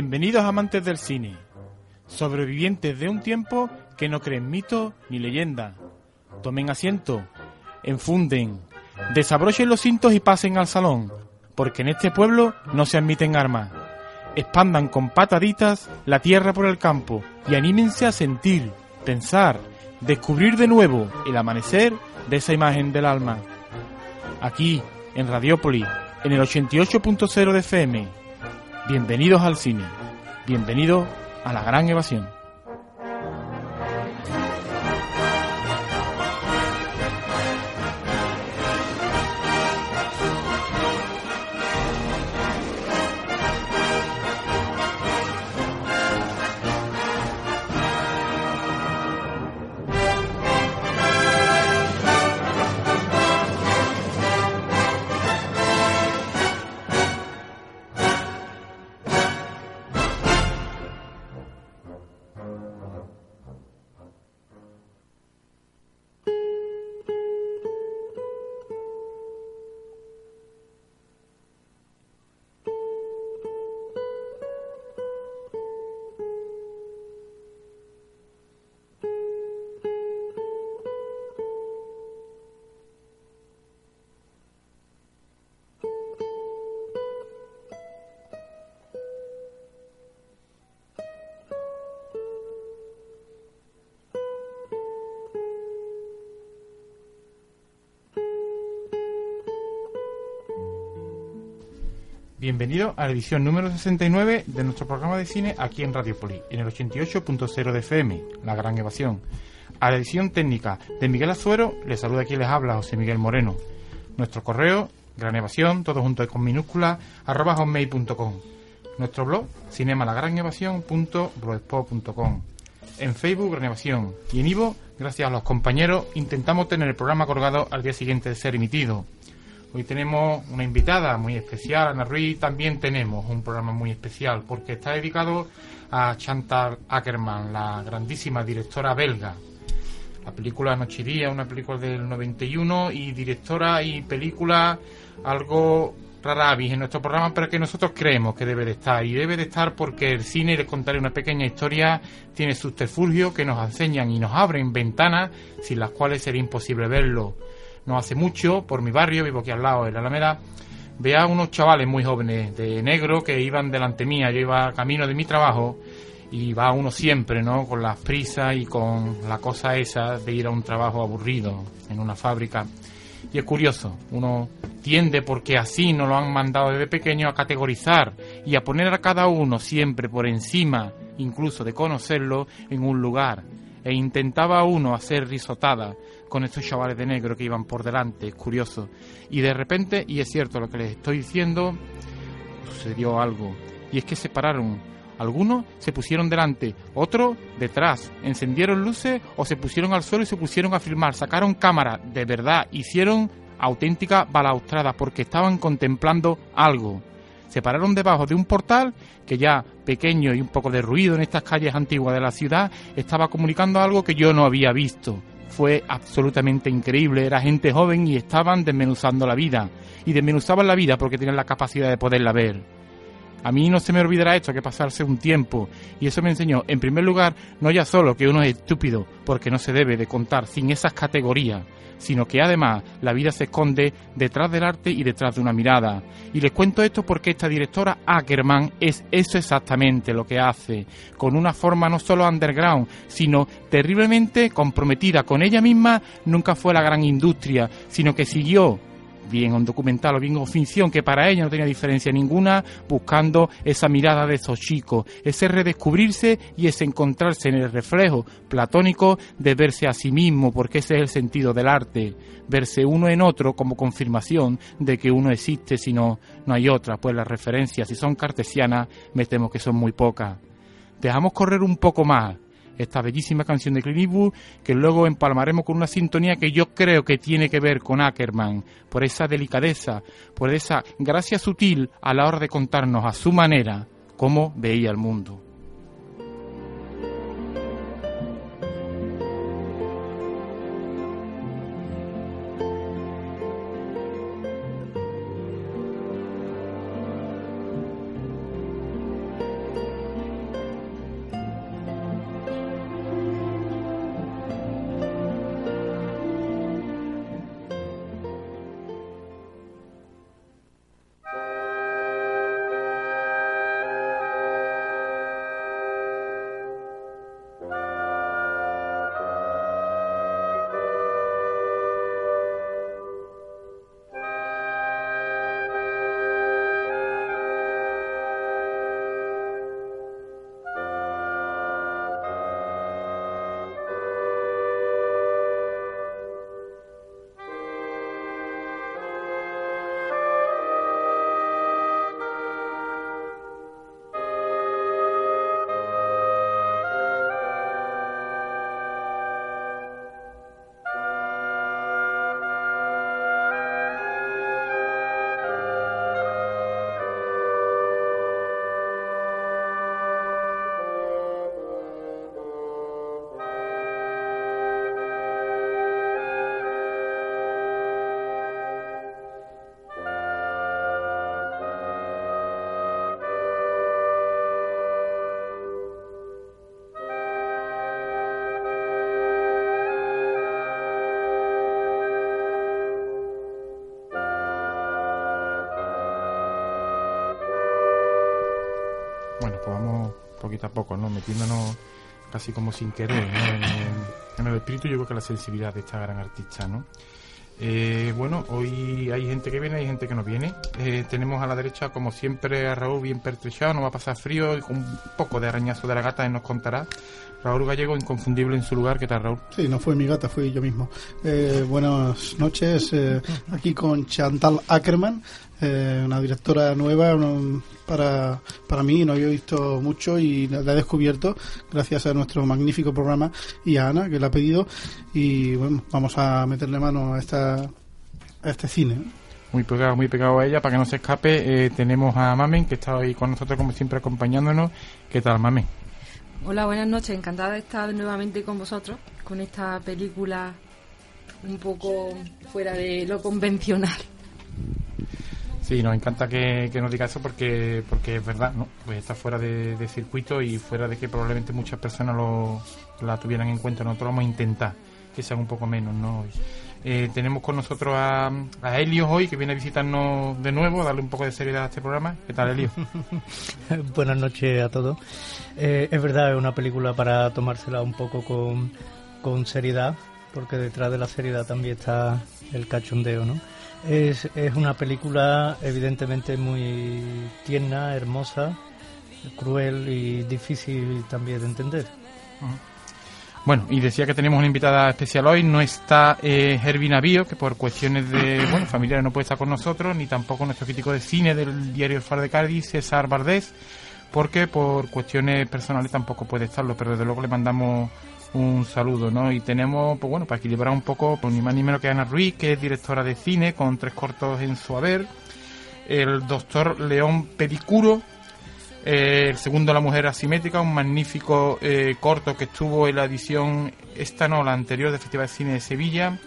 Bienvenidos amantes del cine, sobrevivientes de un tiempo que no creen mito ni leyenda. Tomen asiento, enfunden, desabrochen los cintos y pasen al salón, porque en este pueblo no se admiten armas. Expandan con pataditas la tierra por el campo y anímense a sentir, pensar, descubrir de nuevo el amanecer de esa imagen del alma. Aquí, en Radiópolis, en el 88.0 de FM. Bienvenidos al cine. Bienvenidos a la gran evasión. Bienvenido a la edición número 69 de nuestro programa de cine aquí en Radiopoli, en el 88.0 de FM, La Gran Evasión. A la edición técnica de Miguel Azuero, les saluda aquí les habla José Miguel Moreno. Nuestro correo, Gran Evasión, todo junto con minúsculas, arroba hotmail.com. Nuestro blog, cinemalagranevasión.blogspot.com. En Facebook, Gran Evasión. Y en Ivo, gracias a los compañeros, intentamos tener el programa colgado al día siguiente de ser emitido. Hoy tenemos una invitada muy especial, Ana Ruiz. También tenemos un programa muy especial porque está dedicado a Chantal Ackerman, la grandísima directora belga. La película Noche y Día, una película del 91 y directora y película algo rara en nuestro programa, pero que nosotros creemos que debe de estar. Y debe de estar porque el cine, les contaré una pequeña historia, tiene subterfugios que nos enseñan y nos abren ventanas sin las cuales sería imposible verlo no hace mucho, por mi barrio, vivo aquí al lado, en la Alameda, veía a unos chavales muy jóvenes de negro que iban delante mía, yo iba camino de mi trabajo y va uno siempre, ¿no? Con las prisas y con la cosa esa de ir a un trabajo aburrido en una fábrica. Y es curioso, uno tiende, porque así nos lo han mandado desde pequeño, a categorizar y a poner a cada uno siempre por encima, incluso de conocerlo, en un lugar. E intentaba uno hacer risotada con estos chavales de negro que iban por delante, es curioso. Y de repente, y es cierto lo que les estoy diciendo, sucedió algo. Y es que se pararon. Algunos se pusieron delante, otros detrás, encendieron luces o se pusieron al suelo y se pusieron a filmar, sacaron cámara, de verdad, hicieron auténtica balaustrada porque estaban contemplando algo. Se pararon debajo de un portal que ya pequeño y un poco de ruido en estas calles antiguas de la ciudad estaba comunicando algo que yo no había visto fue absolutamente increíble. Era gente joven y estaban desmenuzando la vida. Y desmenuzaban la vida porque tenían la capacidad de poderla ver. A mí no se me olvidará esto, que pasarse un tiempo. Y eso me enseñó, en primer lugar, no ya solo que uno es estúpido, porque no se debe de contar sin esas categorías, sino que además la vida se esconde detrás del arte y detrás de una mirada. Y les cuento esto porque esta directora Ackerman es eso exactamente lo que hace, con una forma no solo underground, sino terriblemente comprometida con ella misma, nunca fue la gran industria, sino que siguió bien en documental o bien en ficción, que para ella no tenía diferencia ninguna, buscando esa mirada de esos chicos, ese redescubrirse y ese encontrarse en el reflejo platónico de verse a sí mismo, porque ese es el sentido del arte, verse uno en otro como confirmación de que uno existe, si no, no hay otra, pues las referencias, si son cartesianas, me temo que son muy pocas. Dejamos correr un poco más esta bellísima canción de Clint Eastwood, que luego empalmaremos con una sintonía que yo creo que tiene que ver con Ackerman, por esa delicadeza, por esa gracia sutil a la hora de contarnos a su manera cómo veía el mundo. Poquito a poco, ¿no? Metiéndonos casi como sin querer. En, el espíritu yo creo que la sensibilidad de esta gran artista, ¿no? Eh, bueno, hoy hay gente que viene, hay gente que no viene. Eh, tenemos a la derecha, como siempre, a Raúl bien pertrechado, no va a pasar frío y con un poco de arañazo de la gata, él nos contará. Raúl Gallego, inconfundible en su lugar. ¿Qué tal, Raúl? Sí, no fue mi gata, fui yo mismo. Eh, buenas noches, eh, aquí con Chantal Ackerman, eh, una directora nueva un- para, para mí, no había visto mucho y la he descubierto gracias a nuestro magnífico programa y a Ana, que la ha pedido. Y bueno, vamos a meterle mano a, esta, a este cine. Muy pegado, muy pegado a ella, para que no se escape. eh, tenemos a Mamen, que está hoy con nosotros, como siempre, acompañándonos. ¿Qué tal, Mamen? Hola, buenas noches. Encantada de estar nuevamente con vosotros con esta película un poco fuera de lo convencional. Sí, nos encanta que, nos diga eso porque porque es verdad, ¿no? Pues está fuera de, circuito y fuera de que probablemente muchas personas lo, la tuvieran en cuenta. Nosotros vamos a intentar que sean un poco menos, ¿no? Eh, tenemos con nosotros a, a Helios hoy, que viene a visitarnos de nuevo, a darle un poco de seriedad a este programa. ¿Qué tal, Helios? Buenas noches a todos. Eh, es verdad, es una película para tomársela un poco con, con seriedad, porque detrás de la seriedad también está el cachondeo, ¿no? Es, es una película evidentemente muy tierna, hermosa, cruel y difícil también de entender. Bueno, y decía que tenemos una invitada especial hoy. No está eh, Herbie que por cuestiones de bueno familiares no puede estar con nosotros, ni tampoco nuestro crítico de cine del diario El Faro de Cádiz, César Bardés, porque por cuestiones personales tampoco puede estarlo, pero desde luego le mandamos un saludo, ¿no? Y tenemos, pues bueno, para equilibrar un poco, pues ni más ni menos que Ana Ruiz, que es directora de cine, con tres cortos en su haber. El doctor León Pedicuro, eh, el segundo La Mujer Asimétrica, un magnífico eh, corto que estuvo en la edición, esta no, la anterior del Festival de Cine de Sevilla.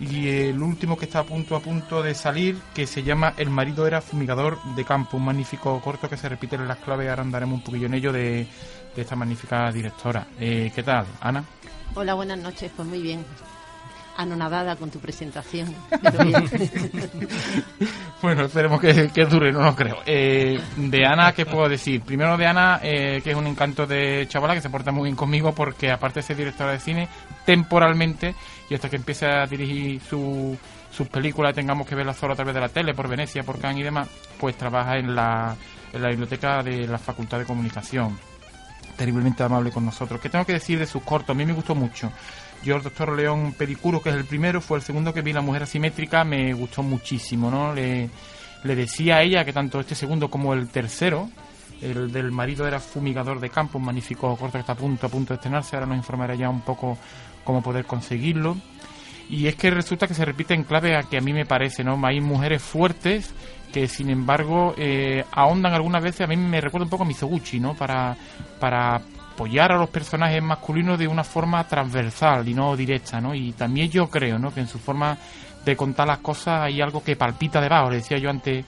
Y el último que está a punto a punto de salir, que se llama El marido era fumigador de campo, un magnífico corto que se repite en las claves, ahora andaremos un poquillo en ello de, de esta magnífica directora. Eh, ¿Qué tal, Ana? Hola, buenas noches. Pues muy bien. Anonadada con tu presentación. Bueno, esperemos que, que dure, no lo creo. Eh, de Ana, ¿qué puedo decir? Primero de Ana, eh, que es un encanto de chavala, que se porta muy bien conmigo porque aparte de ser directora de cine, temporalmente, y hasta que empiece a dirigir su, sus películas, tengamos que verlas solo a través de la tele, por Venecia, por Cannes y demás, pues trabaja en la, en la biblioteca de la Facultad de Comunicación. Terriblemente amable con nosotros. ¿Qué tengo que decir de sus cortos? A mí me gustó mucho. Yo, el doctor León Pedicuro, que es el primero, fue el segundo que vi, La Mujer Asimétrica, me gustó muchísimo, ¿no? Le, le decía a ella que tanto este segundo como el tercero, el del marido era fumigador de campo, un magnífico corto que está a punto, a punto de estrenarse, ahora nos informará ya un poco cómo poder conseguirlo. Y es que resulta que se repite en clave a que a mí me parece, ¿no? Hay mujeres fuertes que sin embargo eh, ahondan algunas veces, a mí me recuerda un poco a Mizoguchi, ¿no? Para, para apoyar a los personajes masculinos de una forma transversal y no directa, ¿no? Y también yo creo, ¿no? Que en su forma de contar las cosas hay algo que palpita debajo, le decía yo antes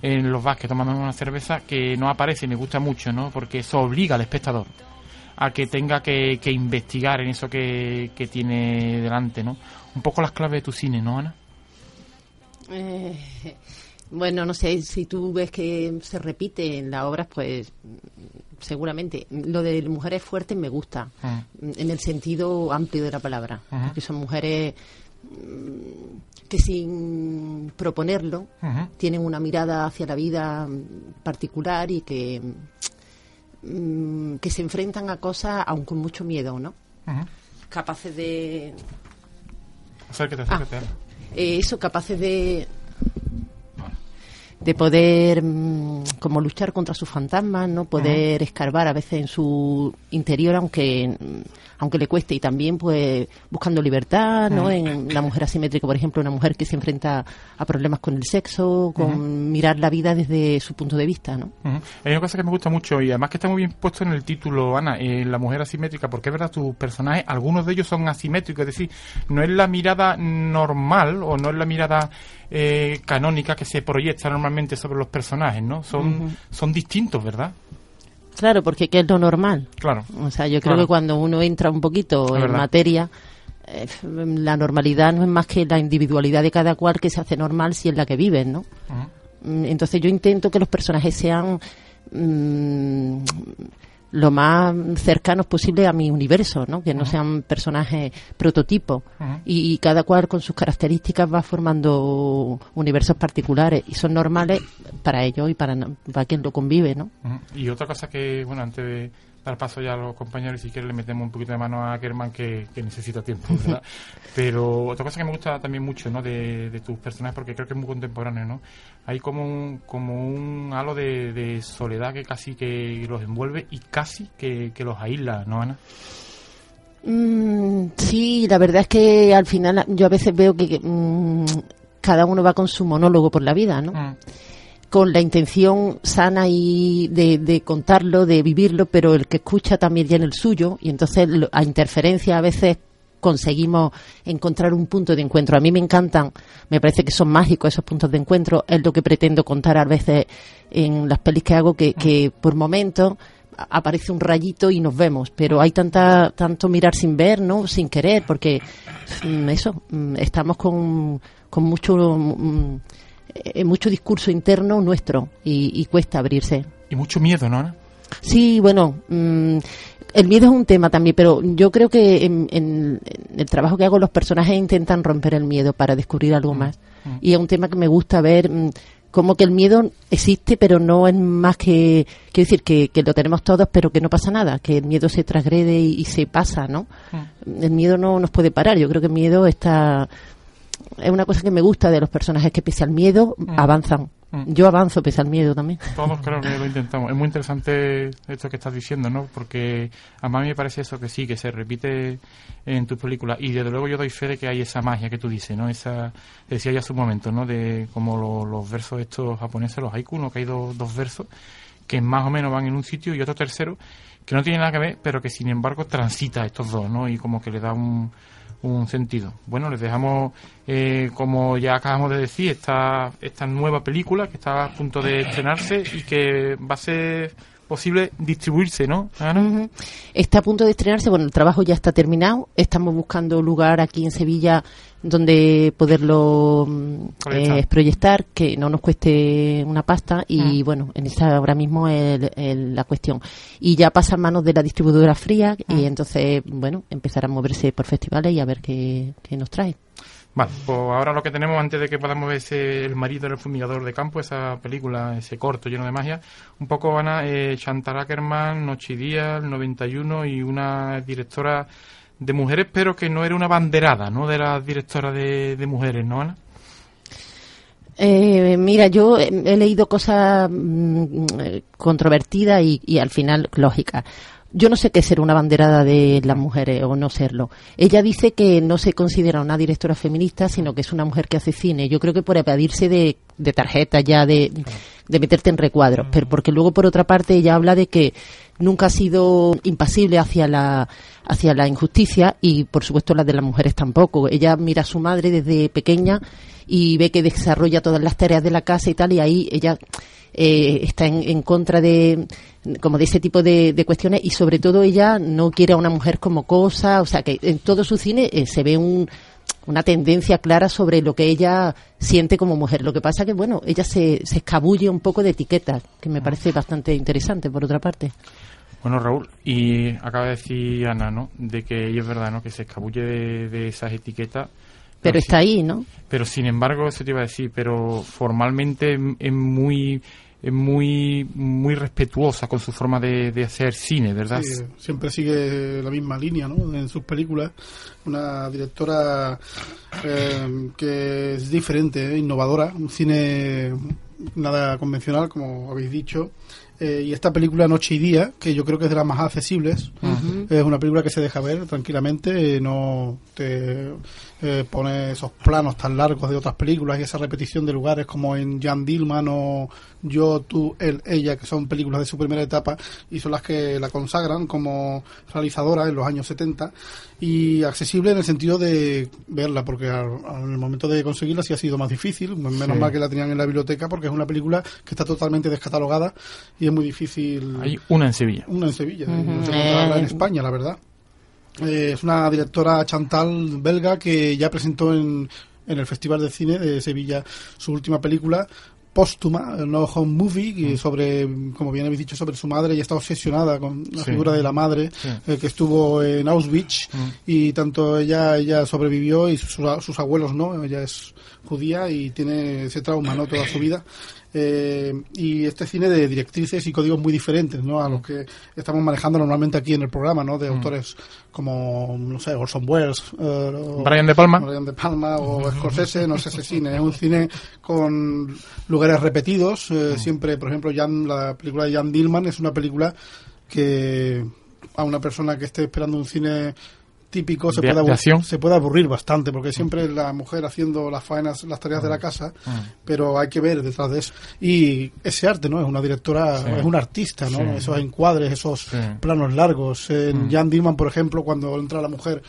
en los bares tomando una cerveza, que no aparece y me gusta mucho, ¿no? Porque eso obliga al espectador a que tenga que, que investigar en eso que, que tiene delante, ¿no? Un poco las claves de tu cine, ¿no, Ana? Eh, bueno, no sé, si tú ves que se repite en las obras, pues seguramente. Lo de mujeres fuertes me gusta, Mm. en el sentido amplio de la palabra, Ajá. porque son mujeres mm, que sin proponerlo tienen una mirada hacia la vida mm, particular y que, que se enfrentan a cosas aun con mucho miedo, ¿no? Capaces de... Acércate, acércate. Ana. eh, eso, capaces de de poder mm, como luchar contra sus fantasmas, no poder escarbar a veces en su interior aunque aunque le cueste y también pues buscando libertad, ¿no? En la mujer asimétrica, por ejemplo, una mujer que se enfrenta a problemas con el sexo, con mirar la vida desde su punto de vista, ¿no? Hay una cosa que me gusta mucho y además que está muy bien puesto en el título, Ana, en la mujer asimétrica, porque es verdad, tus personajes, algunos de ellos son asimétricos, es decir, no es la mirada normal o no es la mirada eh, canónica que se proyecta normalmente sobre los personajes, ¿no? Son, son distintos, ¿verdad? Claro, porque ¿qué es lo normal? Claro. O sea, yo creo Claro. que cuando uno entra un poquito en verdad. materia, eh, la normalidad no es más que la individualidad de cada cual que se hace normal si es la que viven, ¿no? Mm, Entonces yo intento que los personajes sean mm, lo más cercanos posible a mi universo, ¿no? Que no sean personajes prototipos. Ujú. y, y cada cual con sus características va formando universos particulares y son normales para ellos y para, para quien lo convive, ¿no? Y otra cosa que, bueno, antes de dar paso ya a los compañeros, si quieres le metemos un poquito de mano a Kerman que, que necesita tiempo, ¿verdad? Pero otra cosa que me gusta también mucho, ¿no? De, de tus personajes, porque creo que es muy contemporáneo, ¿no? Hay como un, como un halo de, de soledad que casi que los envuelve y casi que, que los aísla, ¿no, Ana? Mm, sí, la verdad es que al final yo a veces veo que, que, mm, cada uno va con su monólogo por la vida, ¿no? Mm. Con la intención sana y de, contarlo, de vivirlo, pero el que escucha también tiene el suyo y entonces a interferencia a veces conseguimos encontrar un punto de encuentro. A mí me encantan, me parece que son mágicos esos puntos de encuentro, es lo que pretendo contar a veces en las pelis que hago, que, que por momentos aparece un rayito y nos vemos, pero hay tanta tanto mirar sin ver, ¿no? Sin querer, porque mm, eso, mm, estamos con, con mucho mm, eh, mucho discurso interno nuestro y, y cuesta abrirse. Y mucho miedo, ¿no, Ana? Sí, bueno, mm, el miedo es un tema también, pero yo creo que en, en- en el trabajo que hago los personajes intentan romper el miedo para descubrir algo más. Y es un tema que me gusta ver mm, como que el miedo existe, pero no es más que, quiero decir, que, que lo tenemos todos, pero que no pasa nada, que el miedo se transgrede y, y se pasa, ¿no? El miedo no nos puede parar, yo creo que el miedo está... Es una cosa que me gusta de los personajes, que pese al miedo avanzan. Mm. Yo avanzo pese al miedo también. Todos creo que lo intentamos. Es muy interesante esto que estás diciendo, ¿no? Porque a mí me parece eso que sí, que se repite en tus películas. Y desde luego yo doy fe de que hay esa magia que tú dices, ¿no? Esa, decía ya hace un momento, ¿no? De como lo- los versos estos japoneses, los haiku, ¿no? Que hay dos, dos versos que más o menos van en un sitio y otro tercero que no tiene nada que ver, pero que sin embargo transita estos dos, ¿no? Y como que le da un, un sentido. Bueno, les dejamos, eh, como ya acabamos de decir, esta, esta nueva película que está a punto de estrenarse y que va a ser posible distribuirse, ¿no? Ana? Ujú. Está a punto de estrenarse, bueno, el trabajo ya está terminado, estamos buscando lugar aquí en Sevilla donde poderlo mm, Proyectar. eh, proyectar, que no nos cueste una pasta y Mm. bueno, en esa ahora mismo es la cuestión. Y ya pasa a manos de la distribuidora fría y entonces, bueno, empezar a moverse por festivales y a ver qué, qué nos trae. Vale, pues ahora lo que tenemos antes de que podamos ver ese El marido del fumigador de campo, esa película, ese corto lleno de magia, un poco Ana, eh, Chantal Ackerman, Noche y Día, el 91 y una directora de mujeres, pero que no era una banderada, ¿no? De las directoras de, de mujeres, ¿no, Ana? Eh, mira, yo he, he leído cosas mm, eh, controvertidas y, y al final lógicas. Yo no sé qué es ser una banderada de las mujeres o no serlo. Ella dice que no se considera una directora feminista, sino que es una mujer que hace cine. Yo creo que por evadirse de, de tarjetas ya, de, de meterte en recuadros. Pero porque luego, por otra parte, ella habla de que nunca ha sido impasible hacia la, hacia la injusticia y, por supuesto, la de las mujeres tampoco. Ella mira a su madre desde pequeña y ve que desarrolla todas las tareas de la casa y tal, y ahí ella eh, está en, en contra de como de ese tipo de, de cuestiones y sobre todo ella no quiere a una mujer como cosa, o sea que en todo su cine eh, se ve un, una tendencia clara sobre lo que ella siente como mujer. Lo que pasa que, bueno, ella se, se escabulle un poco de etiquetas, que me parece bastante interesante, por otra parte. Bueno, Raúl, y acaba de decir Ana, ¿no? De que es verdad, ¿no? Que se escabulle de, de esas etiquetas. Pero está ahí, ¿no? Pero sin embargo, eso te iba a decir, pero formalmente es- es muy es muy muy respetuosa con su forma de, de hacer cine, ¿verdad? Sí, siempre sigue la misma línea ¿no? en sus películas. Una directora eh, que es diferente, eh, innovadora, un cine nada convencional, como habéis dicho. Eh, y esta película Noche y Día, que yo creo que es de las más accesibles, es una película que se deja ver tranquilamente, eh, no te eh, pone esos planos tan largos de otras películas y esa repetición de lugares como en Jan Dillman o Yo, Tú, Él, Ella, que son películas de su primera etapa y son las que la consagran como realizadora en los años 70 y accesible en el sentido de verla, porque en el momento de conseguirla sí ha sido más difícil, menos Sí. mal que la tenían en la biblioteca porque es una película que está totalmente descatalogada y es muy difícil Hay una en Sevilla. una en Sevilla, no sé encontrarla en Eh. España, la verdad. Eh, es una directora Chantal belga que ya presentó en, en el Festival de Cine de Sevilla su última película póstuma, el No Home Movie, Mm. que sobre, como bien habéis dicho, sobre su madre y está obsesionada con la Sí. figura de la madre Sí. eh, que estuvo en Auschwitz Mm. y tanto ella ella sobrevivió y sus, sus abuelos no, ella es judía y tiene ese trauma no toda su vida. Eh, y este cine de directrices y códigos muy diferentes ¿no? a los que estamos manejando normalmente aquí en el programa, ¿no? de autores como, no sé, Orson Welles, eh, o- Brian De Palma. Brian De Palma o Scorsese, no es ese cine, es un cine con lugares repetidos. eh, Siempre, por ejemplo, Jan, la película de Jan Dillman es una película que a una persona que esté esperando un cine típico se De- puede, de abu- acción. se puede aburrir bastante porque siempre es la mujer haciendo las faenas, las tareas de la casa, pero hay que ver detrás de eso. Y ese arte, ¿no? Es una directora, Sí. es una artista, ¿no? Sí. Esos encuadres, esos Sí. planos largos. En Mm. Jan Dillman, por ejemplo, cuando entra la mujer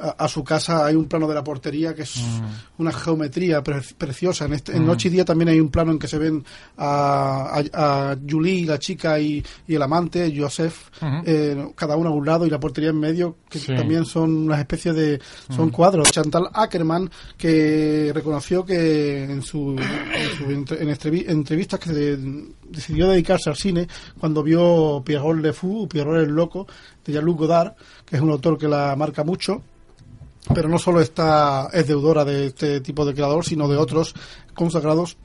a, a su casa hay un plano de la portería que es Mm. una geometría pre- preciosa. En, este, en Noche y Día también hay un plano en que se ven a, a, a Julie, la chica, y, y el amante, Joseph, eh, cada uno a un lado y la portería en medio, que Sí. también son una especie de... son cuadros. Chantal Ackerman, que reconoció que en su, en, su entre- en entrevi- entrevistas que decidió dedicarse al cine cuando vio Pierrot Le Fou, Pierrot el Loco, de Jean-Luc Godard, que es un autor que la marca mucho pero no solo está es deudora de este tipo de creador, sino de otros consagrados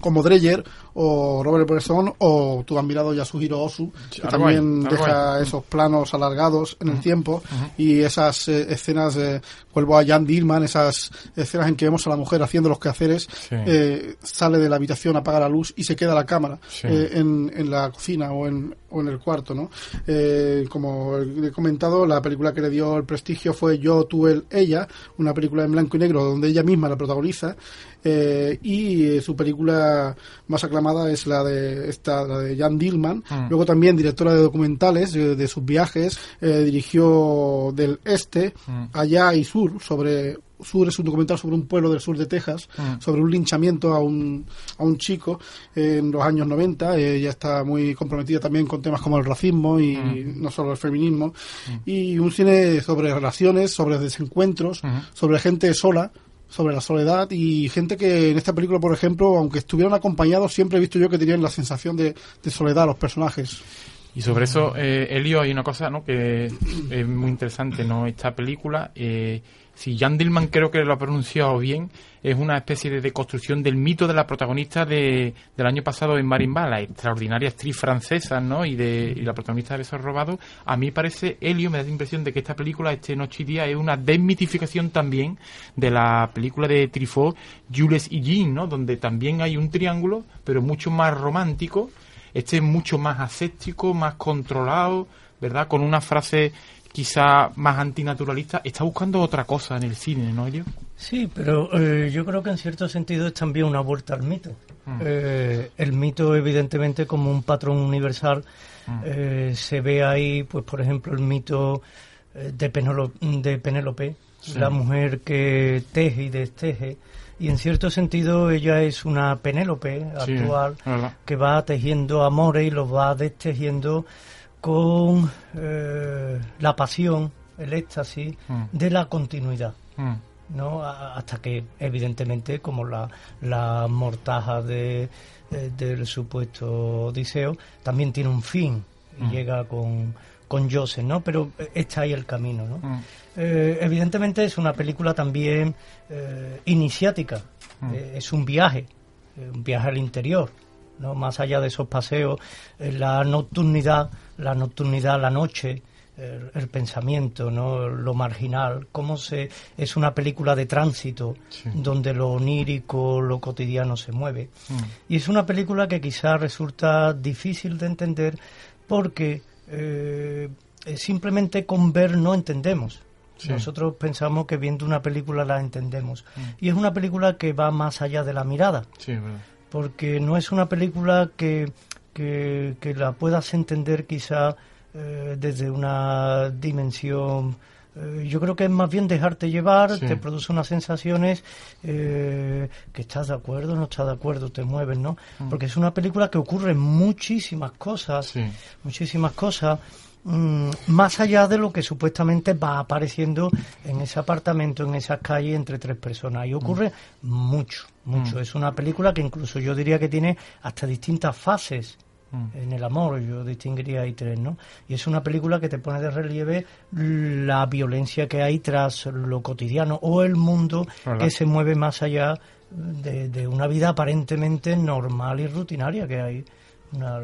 como Dreyer o Robert Bresson o tú has mirado Yasuhiro Ozu, que también deja esos planos alargados en el tiempo y esas eh, escenas, eh, vuelvo a Jan Dillman, esas escenas en que vemos a la mujer haciendo los quehaceres, Sí. eh, sale de la habitación, apaga la luz y se queda la cámara Sí. eh, en, en la cocina o en, o en el cuarto, ¿no? Eh, como he comentado, la película que le dio el prestigio fue Yo, tú, él, ella, una película en blanco y negro donde ella misma la protagoniza eh, y su película más aclamada es la de esta, la de Jan Dillman. Mm. Luego también directora de documentales eh, de sus viajes. eh, dirigió del este, Mm. allá y sur, sobre Sur es un documental sobre un pueblo del sur de Texas, Mm. sobre un linchamiento a un, a un chico eh, en los años 90. eh, Ella está muy comprometida también con temas como el racismo y Mm. no solo el feminismo. Y un cine sobre relaciones, sobre desencuentros, sobre gente sola, sobre la soledad y gente que en esta película, por ejemplo, aunque estuvieran acompañados, siempre he visto yo que tenían la sensación de, de soledad los personajes. Y sobre eso, eh, Elio, hay una cosa ¿no? que es muy interesante, ¿no? Esta película, eh, si Jan Dillman creo que lo ha pronunciado bien, es una especie de deconstrucción del mito de la protagonista de, del año pasado en Marimba, la extraordinaria actriz francesa, ¿no? Y, de, y la protagonista de Besos Robados. A mí parece, Elio, me da la impresión de que esta película, este Noche y Día, es una desmitificación también de la película de Truffaut, Jules y Jean, ¿no? Donde también hay un triángulo, pero mucho más romántico, este es mucho más aséptico, más controlado, ¿verdad? Con una frase quizá más antinaturalista. Está buscando otra cosa en el cine, ¿no, Elio? Sí, pero eh, yo creo que en cierto sentido es también una vuelta al mito. Mm. Eh, el mito, evidentemente, como un patrón universal, Mm. eh, se ve ahí, pues, por ejemplo, el mito eh, de, Penelo- de Penélope, Sí. la mujer que teje y desteje. Y en cierto sentido ella es una Penélope actual que va tejiendo amores y los va destejiendo con eh, la pasión, el éxtasis Mm. de la continuidad. Mm. ¿no? Hasta que evidentemente como la, la mortaja de, eh, del supuesto Odiseo también tiene un fin y Mm. llega con, con Joseph, ¿no? Pero eh, está ahí el camino, ¿no? Mm. Eh, evidentemente es una película también eh, iniciática, Mm. Es un viaje, un viaje al interior, ¿no? Más allá de esos paseos, eh, la nocturnidad, la nocturnidad, la noche, el, el pensamiento, ¿no? Lo marginal, cómo se es una película de tránsito Sí. donde lo onírico, lo cotidiano se mueve. Mm. Y es una película que quizás resulta difícil de entender porque eh, simplemente con ver no entendemos. Sí. Nosotros pensamos que viendo una película la entendemos. Mm. Y es una película que va más allá de la mirada, Sí, verdad. Porque no es una película que, que, que la puedas entender quizá eh, desde una dimensión... eh, yo creo que es más bien dejarte llevar, Sí. te produce unas sensaciones eh, que estás de acuerdo, no estás de acuerdo, te mueves, ¿no? Porque es una película que ocurre muchísimas cosas, Mm. Sí. muchísimas cosas, mm, más allá de lo que supuestamente va apareciendo en ese apartamento, en esas calles entre tres personas. Y ocurre mucho, mucho. Mm. Es una película que incluso yo diría que tiene hasta distintas fases Mm. en el amor, yo distinguiría ahí tres, ¿no? Y es una película que te pone de relieve la violencia que hay tras lo cotidiano o el mundo que se mueve más allá de, de una vida aparentemente normal y rutinaria que hay. Una-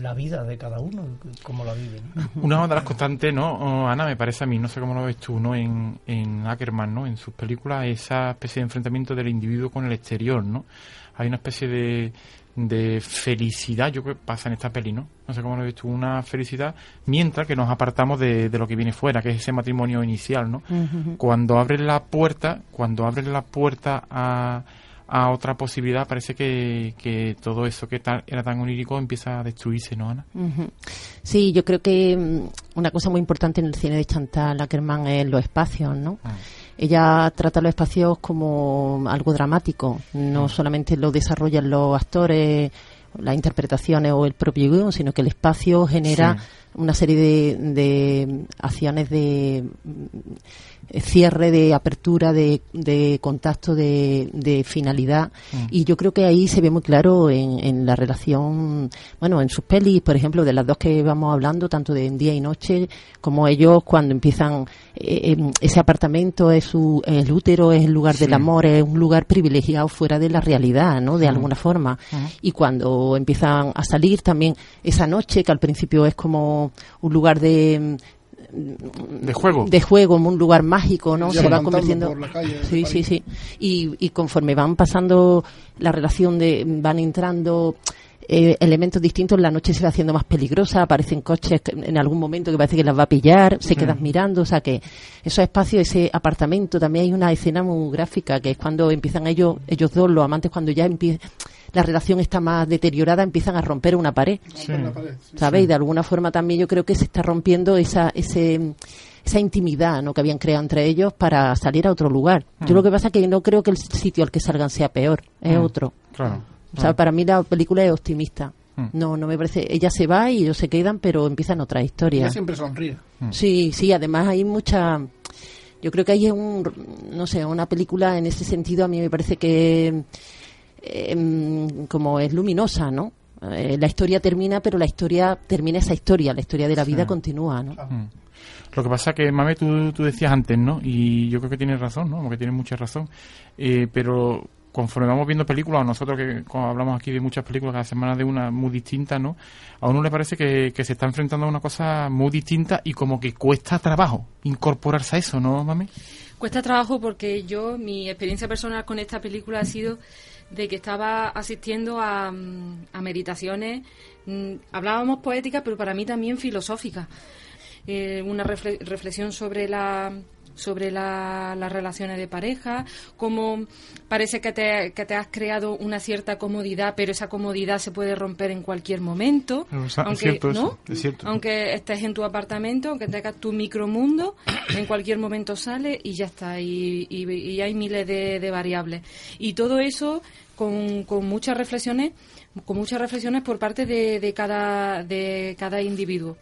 la, vida de cada uno, cómo la vive. ¿no? Una de las constantes, ¿no? Oh, Ana, me parece a mí, no sé cómo lo ves tú, ¿no? En, en Ackerman, ¿no? En sus películas, esa especie de enfrentamiento del individuo con el exterior, ¿no? Hay una especie de, de felicidad, yo creo que pasa en esta peli, ¿no? No sé cómo lo ves tú, una felicidad, mientras que nos apartamos de, de lo que viene fuera, que es ese matrimonio inicial, ¿no? Cuando abres la puerta, cuando abres la puerta a, a otra posibilidad, parece que, que todo eso que era tan onírico empieza a destruirse, ¿no, Ana? Sí, yo creo que mm, una cosa muy importante en el cine de Chantal Ackerman es los espacios, ¿no? Ah. Ella trata los espacios como algo dramático, no solamente lo desarrollan los actores, las interpretaciones o el propio guion, sino que el espacio genera Sí. una serie de, de acciones de mm, cierre, de apertura, de, de contacto, de, de finalidad. Mm. Y yo creo que ahí se ve muy claro en, en la relación, bueno, en sus pelis, por ejemplo, de las dos que vamos hablando, tanto de Día y Noche, como ellos cuando empiezan, eh, eh, ese apartamento es su, el útero, es el lugar Sí. del amor, es un lugar privilegiado fuera de la realidad, ¿no? De Mm. alguna forma. Mm. Y cuando empiezan a salir también esa noche, que al principio es como un lugar de De juego. de juego, un lugar mágico, ¿no? Ya Se va convirtiendo. por la calle sí, sí, sí. Y, y conforme van pasando la relación de, van entrando eh, elementos distintos, la noche se va haciendo más peligrosa, aparecen coches que en algún momento que parece que las va a pillar, se quedan mirando, o sea que esos espacios, ese apartamento, también hay una escena muy gráfica que es cuando empiezan ellos, ellos dos, los amantes, cuando ya empiezan la relación está más deteriorada, empiezan a romper una pared. Sí. Y de alguna forma también yo creo que se está rompiendo esa, ese, esa intimidad ¿no? que habían creado entre ellos para salir a otro lugar. Yo lo que pasa es que no creo que el sitio al que salgan sea peor, es Mm. otro. Claro. O sea, para mí la película es optimista. Mm. No, no me parece. Ella se va y ellos se quedan, pero empiezan otra Ella historia. siempre sonríe. Sí, sí, además hay mucha. Yo creo que ahí es un. No sé, una película en ese sentido a mí me parece que. Em, como es luminosa, ¿no? Eh, la historia termina, pero la historia termina esa historia, la historia de la vida continúa, ¿no? Mm. Lo que pasa que, Mame, tú, tú decías antes, ¿no? Y yo creo que tienes razón, ¿no? Porque tienes mucha razón. Eh, pero conforme vamos viendo películas, o nosotros que hablamos aquí de muchas películas cada semana de una muy distinta, ¿no? A uno le parece que, que se está enfrentando a una cosa muy distinta y como que cuesta trabajo incorporarse a eso, ¿no, Mame? Cuesta trabajo porque yo, mi experiencia personal con esta película ha sido de que estaba asistiendo a, mm, a meditaciones, mm, hablábamos poéticas, pero para mí también filosóficas. Eh, una refle- reflexión sobre la sobre la- las relaciones de pareja, cómo parece que te, que te has creado una cierta comodidad, pero esa comodidad se puede romper en cualquier momento. Es aunque, cierto ¿no? es cierto. aunque estés en tu apartamento, aunque tengas tu micromundo, en cualquier momento sale y ya está. Y, y- y hay miles de, de variables. Y todo eso con, con muchas reflexiones, con muchas reflexiones por parte de, de cada de cada individuo.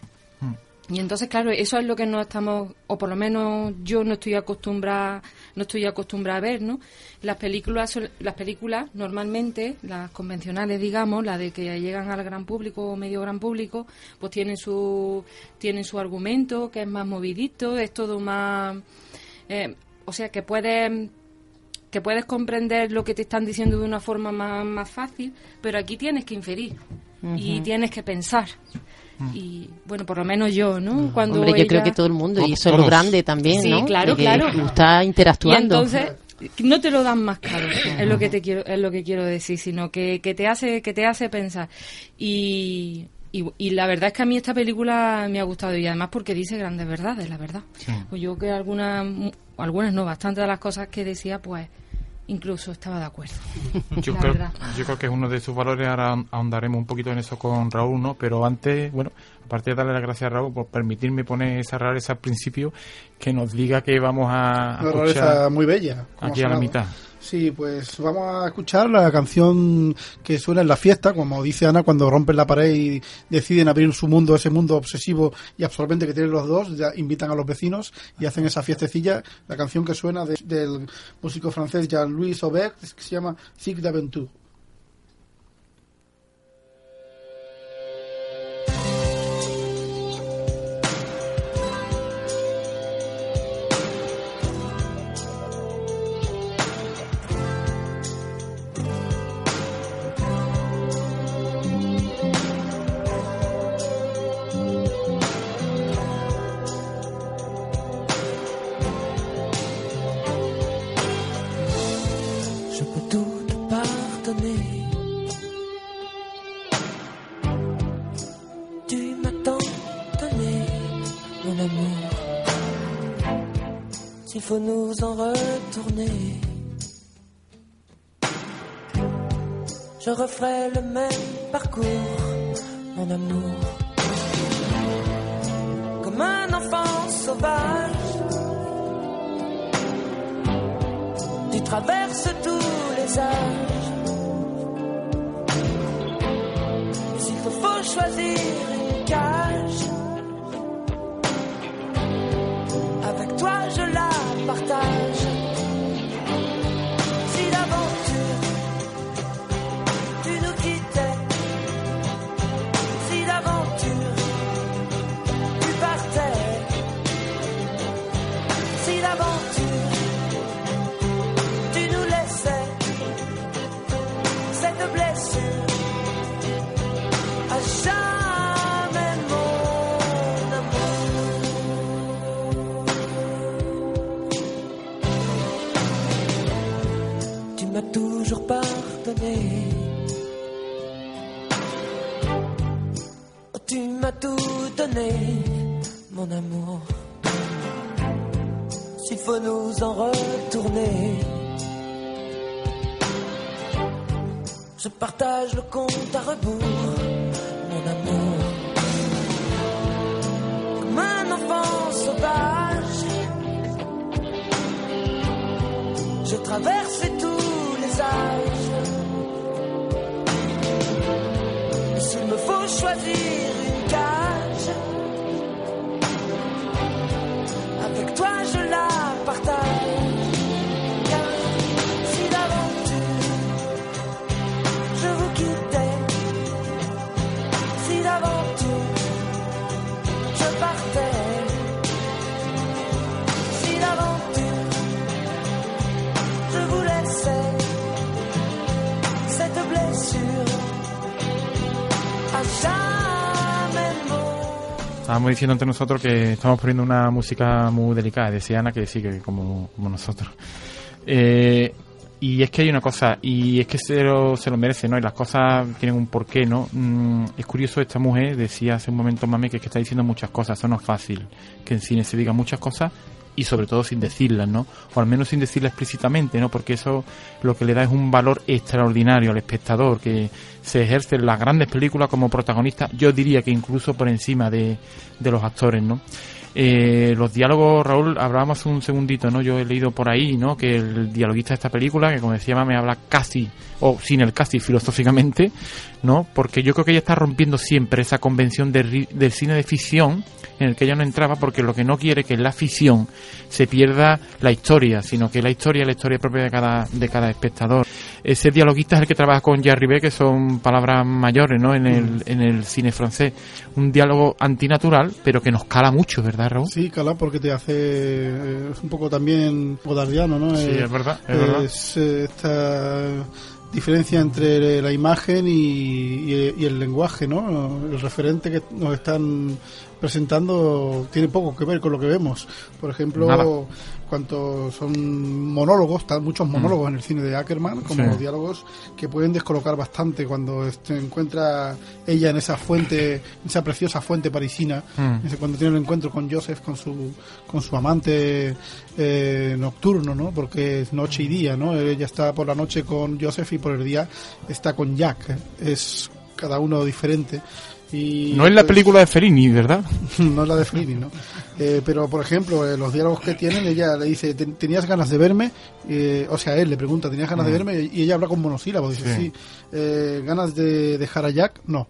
Y entonces, claro, eso es lo que no estamos, o por lo menos yo no estoy acostumbrada, no estoy acostumbrada a ver, ¿no? Las películas, las películas normalmente, las convencionales, digamos, las de que llegan al gran público o medio gran público, pues tienen su, tienen su argumento, que es más movidito, es todo más, eh, o sea, que puedes que puedes comprender lo que te están diciendo de una forma más, más fácil, pero aquí tienes que inferir y tienes que pensar. Y bueno, por lo menos yo, ¿no? Cuando Hombre, yo creo ella- que todo el mundo, y eso es lo grande también, Sí, ¿no? claro, Que claro. Está Y interactuando. entonces no te lo dan más caro, es lo que te quiero, es lo que quiero decir, sino que, que te hace, que te hace pensar. Y, y, y la verdad es que a mí esta película me ha gustado y además porque dice grandes verdades, la verdad. Pues yo que algunas, algunas no, bastantes de las cosas que decía, pues incluso estaba de acuerdo. Yo La creo, verdad. yo creo que es uno de sus valores, ahora ahondaremos un poquito en eso con Raúl, ¿no? Pero antes, bueno, aparte de darle las gracias a Raúl por permitirme poner esa rareza al principio, que nos diga que vamos a, Una escuchar rareza muy bella. aquí a la mitad. Sí, pues vamos a escuchar la canción que suena en la fiesta, como dice Ana, cuando rompen la pared y deciden abrir su mundo, ese mundo obsesivo y absorbente que tienen los dos, ya invitan a los vecinos y hacen esa fiestecilla. La canción que suena de- del músico francés Jean-Louis Aubert, que se llama Cycle d'Aventure. Faut nous en retourner, je referai le même parcours, mon amour. Comme un enfant sauvage. Tu traverses tous les âges. S'il te faut choisir partage. Donné, mon amour. S'il faut nous en retourner, je partage le compte à rebours, mon amour. Comme un enfant sauvage, je traverse tous les âges. S'il me faut choisir Estábamos diciendo entre nosotros que estamos poniendo una música muy delicada, decía Ana que sí, que como, como nosotros. Eh, y es que hay una cosa, y es que se lo, se lo merece, ¿no? Y las cosas tienen un porqué, ¿no? Mm, es curioso, esta mujer decía hace un momento Mami que es que está diciendo muchas cosas, eso no es fácil, que en cine se digan muchas cosas y sobre todo sin decirlas, ¿no? O al menos sin decirlas explícitamente, ¿no? Porque eso lo que le da es un valor extraordinario al espectador, que se ejerce en las grandes películas como protagonista, yo diría que incluso por encima de, de los actores, ¿no? Eh, los diálogos, Raúl, hablábamos un segundito, ¿no? Yo he leído por ahí, ¿no? Que el dialoguista de esta película, que como decía me habla casi, o sin el casi filosóficamente, ¿no? Porque yo creo que ella está rompiendo siempre esa convención de del cine de ficción en el que ella no entraba, porque lo que no quiere que en la ficción se pierda la historia, sino que la historia es la historia propia de cada, de cada espectador. Ese dialoguista es el que trabaja con Jerry B, que son palabras mayores, ¿no? En el, en el cine francés. Un diálogo antinatural, pero que nos cala mucho, ¿verdad, Raúl? Sí, cala, porque te hace. eh, es un poco también godardiano, ¿no? Sí, Eh, es verdad, es verdad. es, eh, esta diferencia entre la imagen y, y- y el lenguaje, ¿no? El referente que nos están presentando tiene poco que ver con lo que vemos. Por ejemplo, Nada. cuanto son monólogos, están muchos monólogos en el cine de Ackerman, como Mm. Sí. diálogos que pueden descolocar bastante cuando se encuentra ella en esa fuente, esa preciosa fuente parisina, Mm. Cuando tiene el encuentro con Joseph, con su, con su amante eh, nocturno, ¿no? Porque es noche y día, ¿no? Ella está por la noche con Joseph y por el día está con Jack. Es cada uno diferente. Y, No es la pues, película de Fellini, ¿verdad? no es la de Fellini, ¿no? Eh, pero, por ejemplo, eh, los diálogos que tienen, ella le dice, "¿Ten- ¿tenías ganas de verme? Eh, o sea, él le pregunta, ¿tenías ganas de verme? Y ella habla con monosílabos, dice, Sí. sí. Eh, ¿Ganas de dejar a Jack? No.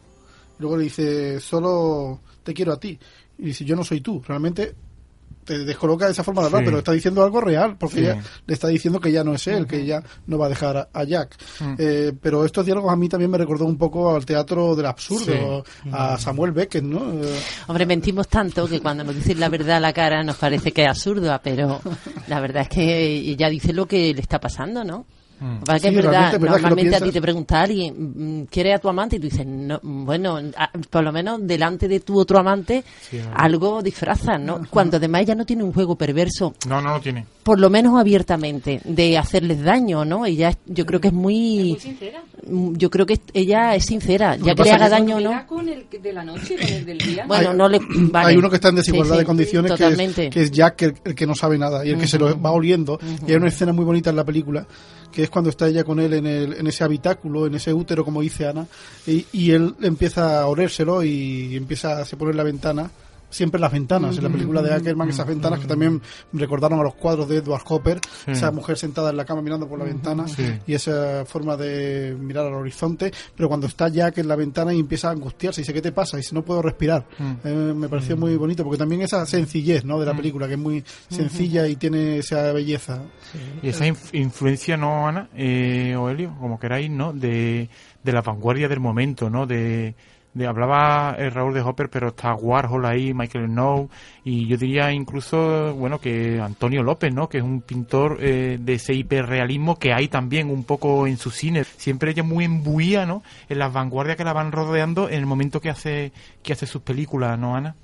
Luego le dice, solo te quiero a ti. Y dice, yo no soy tú. Realmente te descoloca de esa forma de hablar, Sí. pero está diciendo algo real, porque Sí. ella le está diciendo que ya no es él, que ella no va a dejar a, a Jack. Mm. Eh, pero estos diálogos a mí también me recordó un poco al teatro del absurdo, Sí. a Samuel Beckett, ¿no? Hombre, mentimos tanto que cuando nos dicen la verdad a la cara nos parece que es absurdo, pero la verdad es que ella dice lo que le está pasando, ¿no? Mm. Para que Sí, es verdad, realmente es verdad que lo normalmente a ti te pregunta alguien, mm, ¿quieres a tu amante? Y tú dices, no, bueno, a- por lo menos delante de tu otro amante, Sí, algo disfrazas, ¿no? Cuando además ella no tiene un juego perverso, No, no lo tiene. por lo menos abiertamente, de hacerles daño, ¿no? Ella, es- yo creo que es muy, Muy sincera. mm, yo creo que ella es sincera, ya que le haga daño no. con el de la noche, con el del día. Bueno, Hay- no le vale. Hay uno que está en desigualdad Sí, sí, de condiciones, que es, que es Jack, el, el que no sabe nada y el que se lo va oliendo. Y hay una escena muy bonita en la película, que es cuando está ella con él en, el, en ese habitáculo, en ese útero, como dice Ana, y, y él empieza a olérselo y empieza a se pone en la ventana. Siempre las ventanas, en la película de Ackerman, esas ventanas que también recordaron a los cuadros de Edward Hopper, Sí. esa mujer sentada en la cama mirando por la ventana Sí. y esa forma de mirar al horizonte, pero cuando está Jack en la ventana y empieza a angustiarse, y dice, ¿qué te pasa? Y dice, no puedo respirar. Eh, me pareció muy bonito, porque también esa sencillez ¿no? de la película, que es muy sencilla y tiene esa belleza. Y esa inf- influencia, ¿no, Ana? Eh, o Helio, como queráis, ¿no? De, de la vanguardia del momento, ¿no? De, de hablaba eh, Raúl de Hopper, pero está Warhol ahí, Michael Snow, y yo diría incluso, bueno, que Antonio López, ¿no? Que es un pintor eh, de ese hiperrealismo que hay también un poco en su cine. Siempre ella muy embuía, ¿no? En las vanguardias que la van rodeando en el momento que hace, que hace sus películas, ¿no, Ana?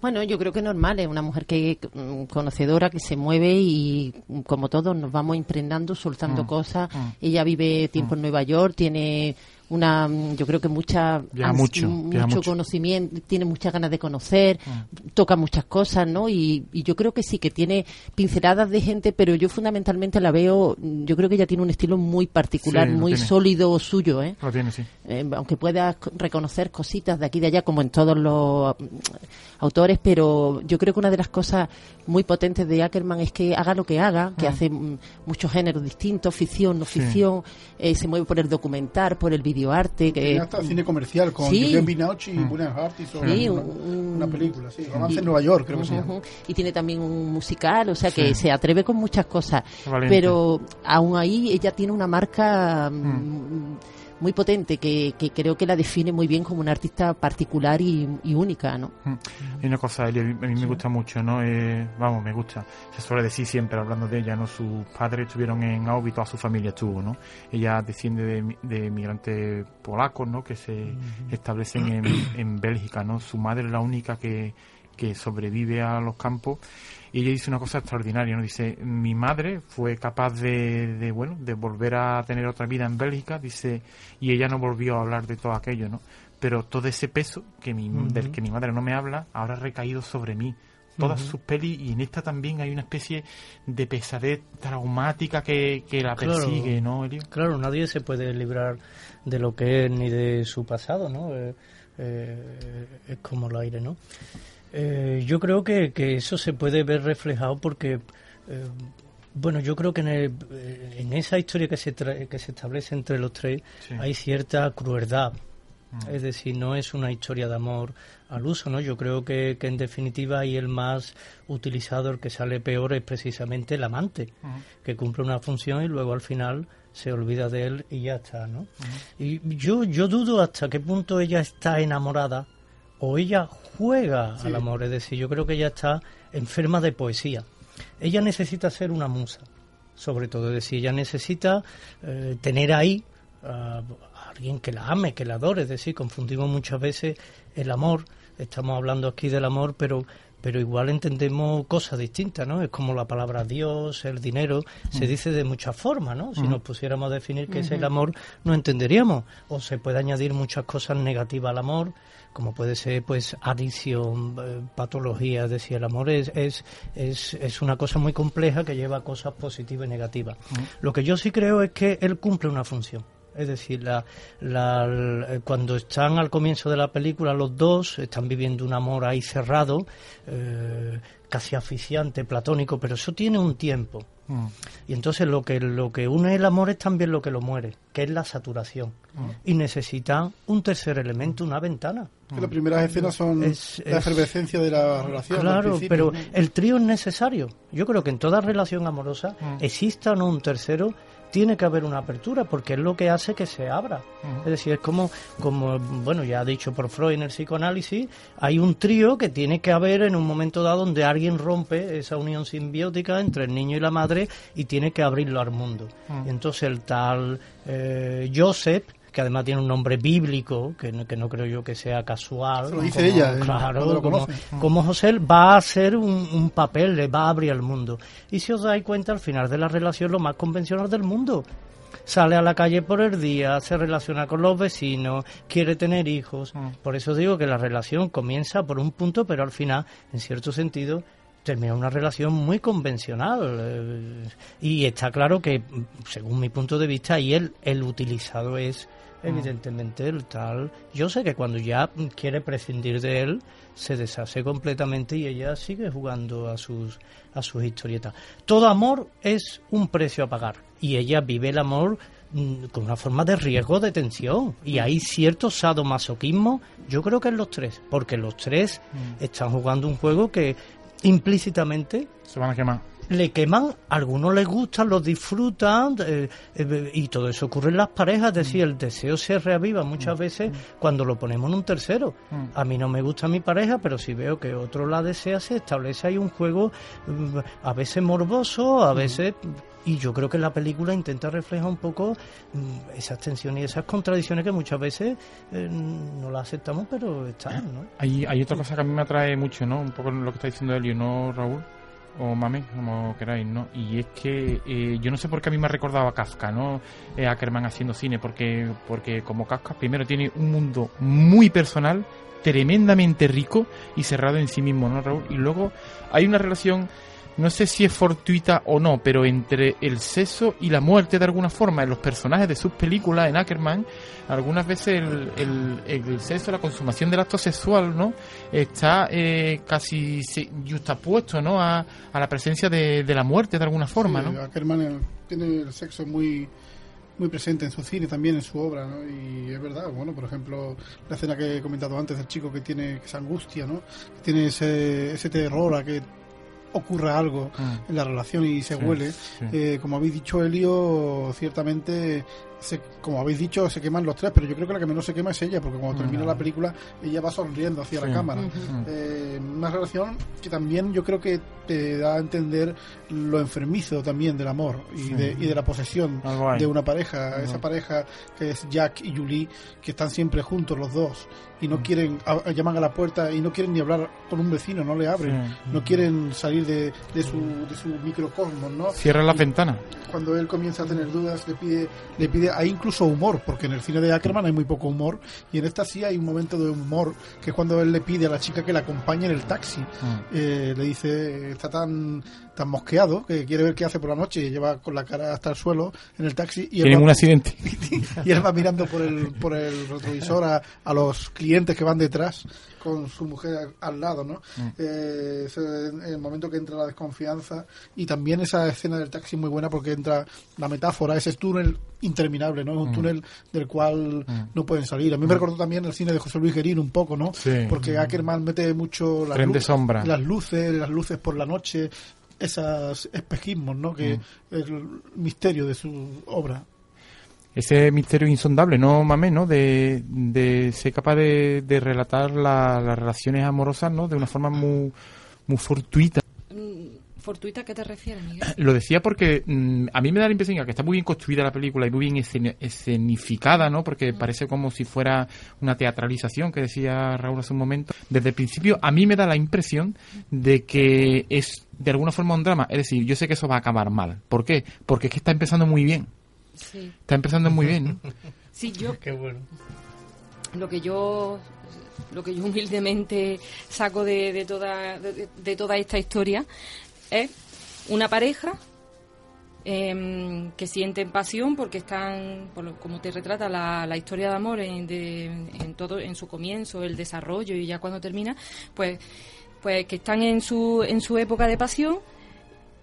Bueno, yo creo que es normal, es una mujer que mm, conocedora, que se mueve y mm, como todos nos vamos impregnando, soltando Mm, cosas. mm. Ella vive tiempo en Nueva York, tiene una mm, yo creo que mucha Viaja ans- mucho, viaja mucho. conocimiento, tiene muchas ganas de conocer, Mm. toca muchas cosas, ¿no? Y, y yo creo que sí, que tiene pinceladas de gente, pero yo fundamentalmente la veo, mm, yo creo que ella tiene un estilo muy particular, Sí, muy tiene. sólido suyo, ¿eh? Lo tiene, sí. Eh, aunque puedas c- reconocer cositas de aquí y de allá, como en todos los mm, autores, pero yo creo que una de las cosas muy potentes de Ackerman es que haga lo que haga, que hace mm, muchos géneros distintos, ficción, no Sí. ficción, eh, se mueve por el documental, por el videoarte, que hasta cine comercial con Sí. Julian Binoche y William Hart hizo Sí, una, un- una película, sí, Romance y- en Nueva York, creo que se llama. Ujú. Y tiene también un musical, o sea que Sí. se atreve con muchas cosas. Valiente. Pero aún ahí ella tiene una marca mm, muy potente que, que creo que la define muy bien como una artista particular y, y única, ¿no? Mm. Y una cosa, Eli, a mí me gusta mucho, ¿no? Eh, vamos, me gusta. Se suele decir siempre, hablando de ella, ¿no? Sus padres estuvieron en Auschwitz, toda su familia estuvo, ¿no? Ella desciende de, de migrantes polacos, ¿no? Que se establecen en, en Bélgica, ¿no? Su madre es la única que, que sobrevive a los campos. Y ella dice una cosa extraordinaria, ¿no? Dice, mi madre fue capaz de, de, bueno, de volver a tener otra vida en Bélgica, dice, y ella no volvió a hablar de todo aquello, ¿no? Pero todo ese peso que mi, del que mi madre no me habla, ahora ha recaído sobre mí. Todas sus pelis, y en esta también hay una especie de pesadez traumática que, que la Claro. persigue, ¿no, Elio? Claro, nadie se puede librar de lo que es ni de su pasado, ¿no? Eh, eh, es como el aire, ¿no? Eh, yo creo que, que eso se puede ver reflejado porque, eh, bueno, yo creo que en, el- eh, en esa historia que se, tra- que se establece entre los tres Sí. hay cierta crueldad. Es decir, no es una historia de amor al uso, ¿no? Yo creo que, que en definitiva ahí el más utilizado, el que sale peor es precisamente el amante, que cumple una función y luego al final se olvida de él y ya está, ¿no? Y yo, yo dudo hasta qué punto ella está enamorada o ella juega al amor, es decir, yo creo que ella está enferma de poesía. Ella necesita ser una musa, sobre todo, es decir, ella necesita eh, tener ahí a alguien que la ame, que la adore, es decir, confundimos muchas veces el amor, estamos hablando aquí del amor, pero pero igual entendemos cosas distintas, ¿no? Es como la palabra Dios, el dinero, se dice de muchas formas, ¿no? Si nos pusiéramos a definir qué es el amor, no entenderíamos. O se puede añadir muchas cosas negativas al amor, como puede ser, pues, adicción, eh, patología, es decir, el amor es, es, es, es una cosa muy compleja que lleva cosas positivas y negativas. Lo que yo sí creo es que él cumple una función. Es decir, la, la- l- cuando están al comienzo de la película los dos, están viviendo un amor ahí cerrado, eh, casi asfixiante, platónico, pero eso tiene un tiempo. Mm. Y entonces lo que, lo que une el amor es también lo que lo muere, que es la saturación. Y necesita un tercer elemento, una ventana. Que las primeras escenas son Es- la es- efervescencia de la relación. Claro, pero el trío es necesario. Yo creo que en toda relación amorosa, Mm. exista o no un tercero, tiene que haber una apertura, porque es lo que hace que se abra. Es decir, es como, como, bueno, ya ha dicho por Freud en el psicoanálisis, hay un trío que tiene que haber en un momento dado donde alguien rompe esa unión simbiótica entre el niño y la madre y tiene que abrirlo al mundo. Entonces el tal eh, Joseph, que además tiene un nombre bíblico, que no, que no creo yo que sea casual. Se lo dice como- ella, eh, claro, lo como, como José va a hacer un, un papel, le va a abrir al mundo. Y si os dais cuenta, al final de la relación, lo más convencional del mundo. Sale a la calle por el día, se relaciona con los vecinos, quiere tener hijos. Por eso digo que la relación comienza por un punto, pero al final, en cierto sentido, termina una relación muy convencional. eh, y está claro que, según mi punto de vista, y el, el utilizado es evidentemente el tal. Yo sé que cuando ya quiere prescindir de él, se deshace completamente y ella sigue jugando a sus, a sus historietas. Todo amor es un precio a pagar y ella vive el amor mm, con una forma de riesgo de tensión y hay cierto sadomasoquismo yo creo que en los tres porque los tres están jugando un juego que implícitamente Se van a quemar. Le queman, algunos les gustan, los disfrutan eh, eh, y todo eso ocurre en las parejas, es decir, el deseo se reaviva muchas veces cuando lo ponemos en un tercero. A mí no me gusta mi pareja, pero si veo que otro la desea, se establece ahí un juego mm, a veces morboso, a veces... Y yo creo que la película intenta reflejar un poco mm, esas tensiones y esas contradicciones que muchas veces eh, no las aceptamos, pero están, ¿no? Hay, hay otra cosa que a mí me atrae mucho, ¿no? Un poco lo que está diciendo Elio, ¿no, Raúl? O Mame, como queráis, ¿no? Y es que eh, yo no sé por qué a mí me ha recordado a Kafka, ¿no? Eh, Ackerman haciendo cine, porque, porque como Kafka primero tiene un mundo muy personal, tremendamente rico y cerrado en sí mismo, ¿no, Raúl? Y luego hay una relación, no sé si es fortuita o no, pero entre el sexo y la muerte de alguna forma en los personajes de sus películas, en Ackerman, algunas veces el, el, el sexo, la consumación del acto sexual, ¿no? Está eh, casi se- justapuesto, ¿no? A, a la presencia de, de la muerte de alguna forma, Sí, ¿no? Ackerman eh, tiene el sexo muy muy presente en su cine también en su obra ¿no? y es verdad bueno por ejemplo la escena que he comentado antes del chico que tiene esa angustia no que tiene ese, ese terror a que ocurra algo Mm. en la relación y se huele. Eh, como habéis dicho Elio ciertamente se- como habéis dicho se queman los tres pero yo creo que la que menos se quema es ella porque cuando Mm. termina la película ella va sonriendo hacia Sí. la cámara Mm. eh, una relación que también yo creo que te da a entender lo enfermizo también del amor y, Sí. de, y de la posesión hay. de una pareja, Algo esa pareja que es Jack y Julie, que están siempre juntos los dos y no quieren, a- llaman a la puerta y no quieren ni hablar con un vecino, no le abren, Sí. no quieren salir de, de su, de su microcosmos, ¿no? Cierra las ventanas. cuando él comienza a tener dudas le pide le pide hay incluso humor porque en el cine de Ackerman hay muy poco humor y en esta sí hay un momento de humor que es cuando él le pide a la chica que la acompañe en el taxi. Eh, le dice está tan tan mosqueado que quiere ver qué hace por la noche y lleva con la cara hasta el suelo en el taxi y él, va, un accidente. y él va mirando por el por el retrovisor a, a los clientes que van detrás con su mujer al lado, ¿no? Eh, ese es el momento que entra la desconfianza y también esa escena del taxi muy buena porque entra la metáfora, ese túnel interminable, ¿no? Es un Mm. túnel del cual Mm. no pueden salir. A mí me recordó también el cine de José Luis Guerín un poco, ¿no? Sí. Porque Ackerman mete mucho las, Tren de lu- sombra. las luces, las luces por la noche, esos espejismos, ¿no? Que Mm. el misterio de su obra. ese misterio insondable, no mames, ¿no? De, de ser capaz de, de relatar la- las relaciones amorosas, ¿no? De una forma muy, muy fortuita. ¿Fortuita a qué te refieres, Miguel? Lo decía porque mm, a mí me da la impresión que está muy bien construida la película y muy bien esceni- escenificada, ¿no? Porque parece como si fuera una teatralización, que decía Raúl hace un momento. Desde el principio, a mí me da la impresión de que es de alguna forma un drama. Es decir, yo sé que eso va a acabar mal. ¿Por qué? Porque es que está empezando muy bien. Sí. Está empezando muy bien, ¿no? Sí, yo Qué bueno. lo que yo lo que yo humildemente saco de, de toda de, de toda esta historia es una pareja em, que sienten pasión porque están por lo- como te retrata la, la historia de amor en, de- en todo en su comienzo el desarrollo y ya cuando termina pues pues que están en su en su época de pasión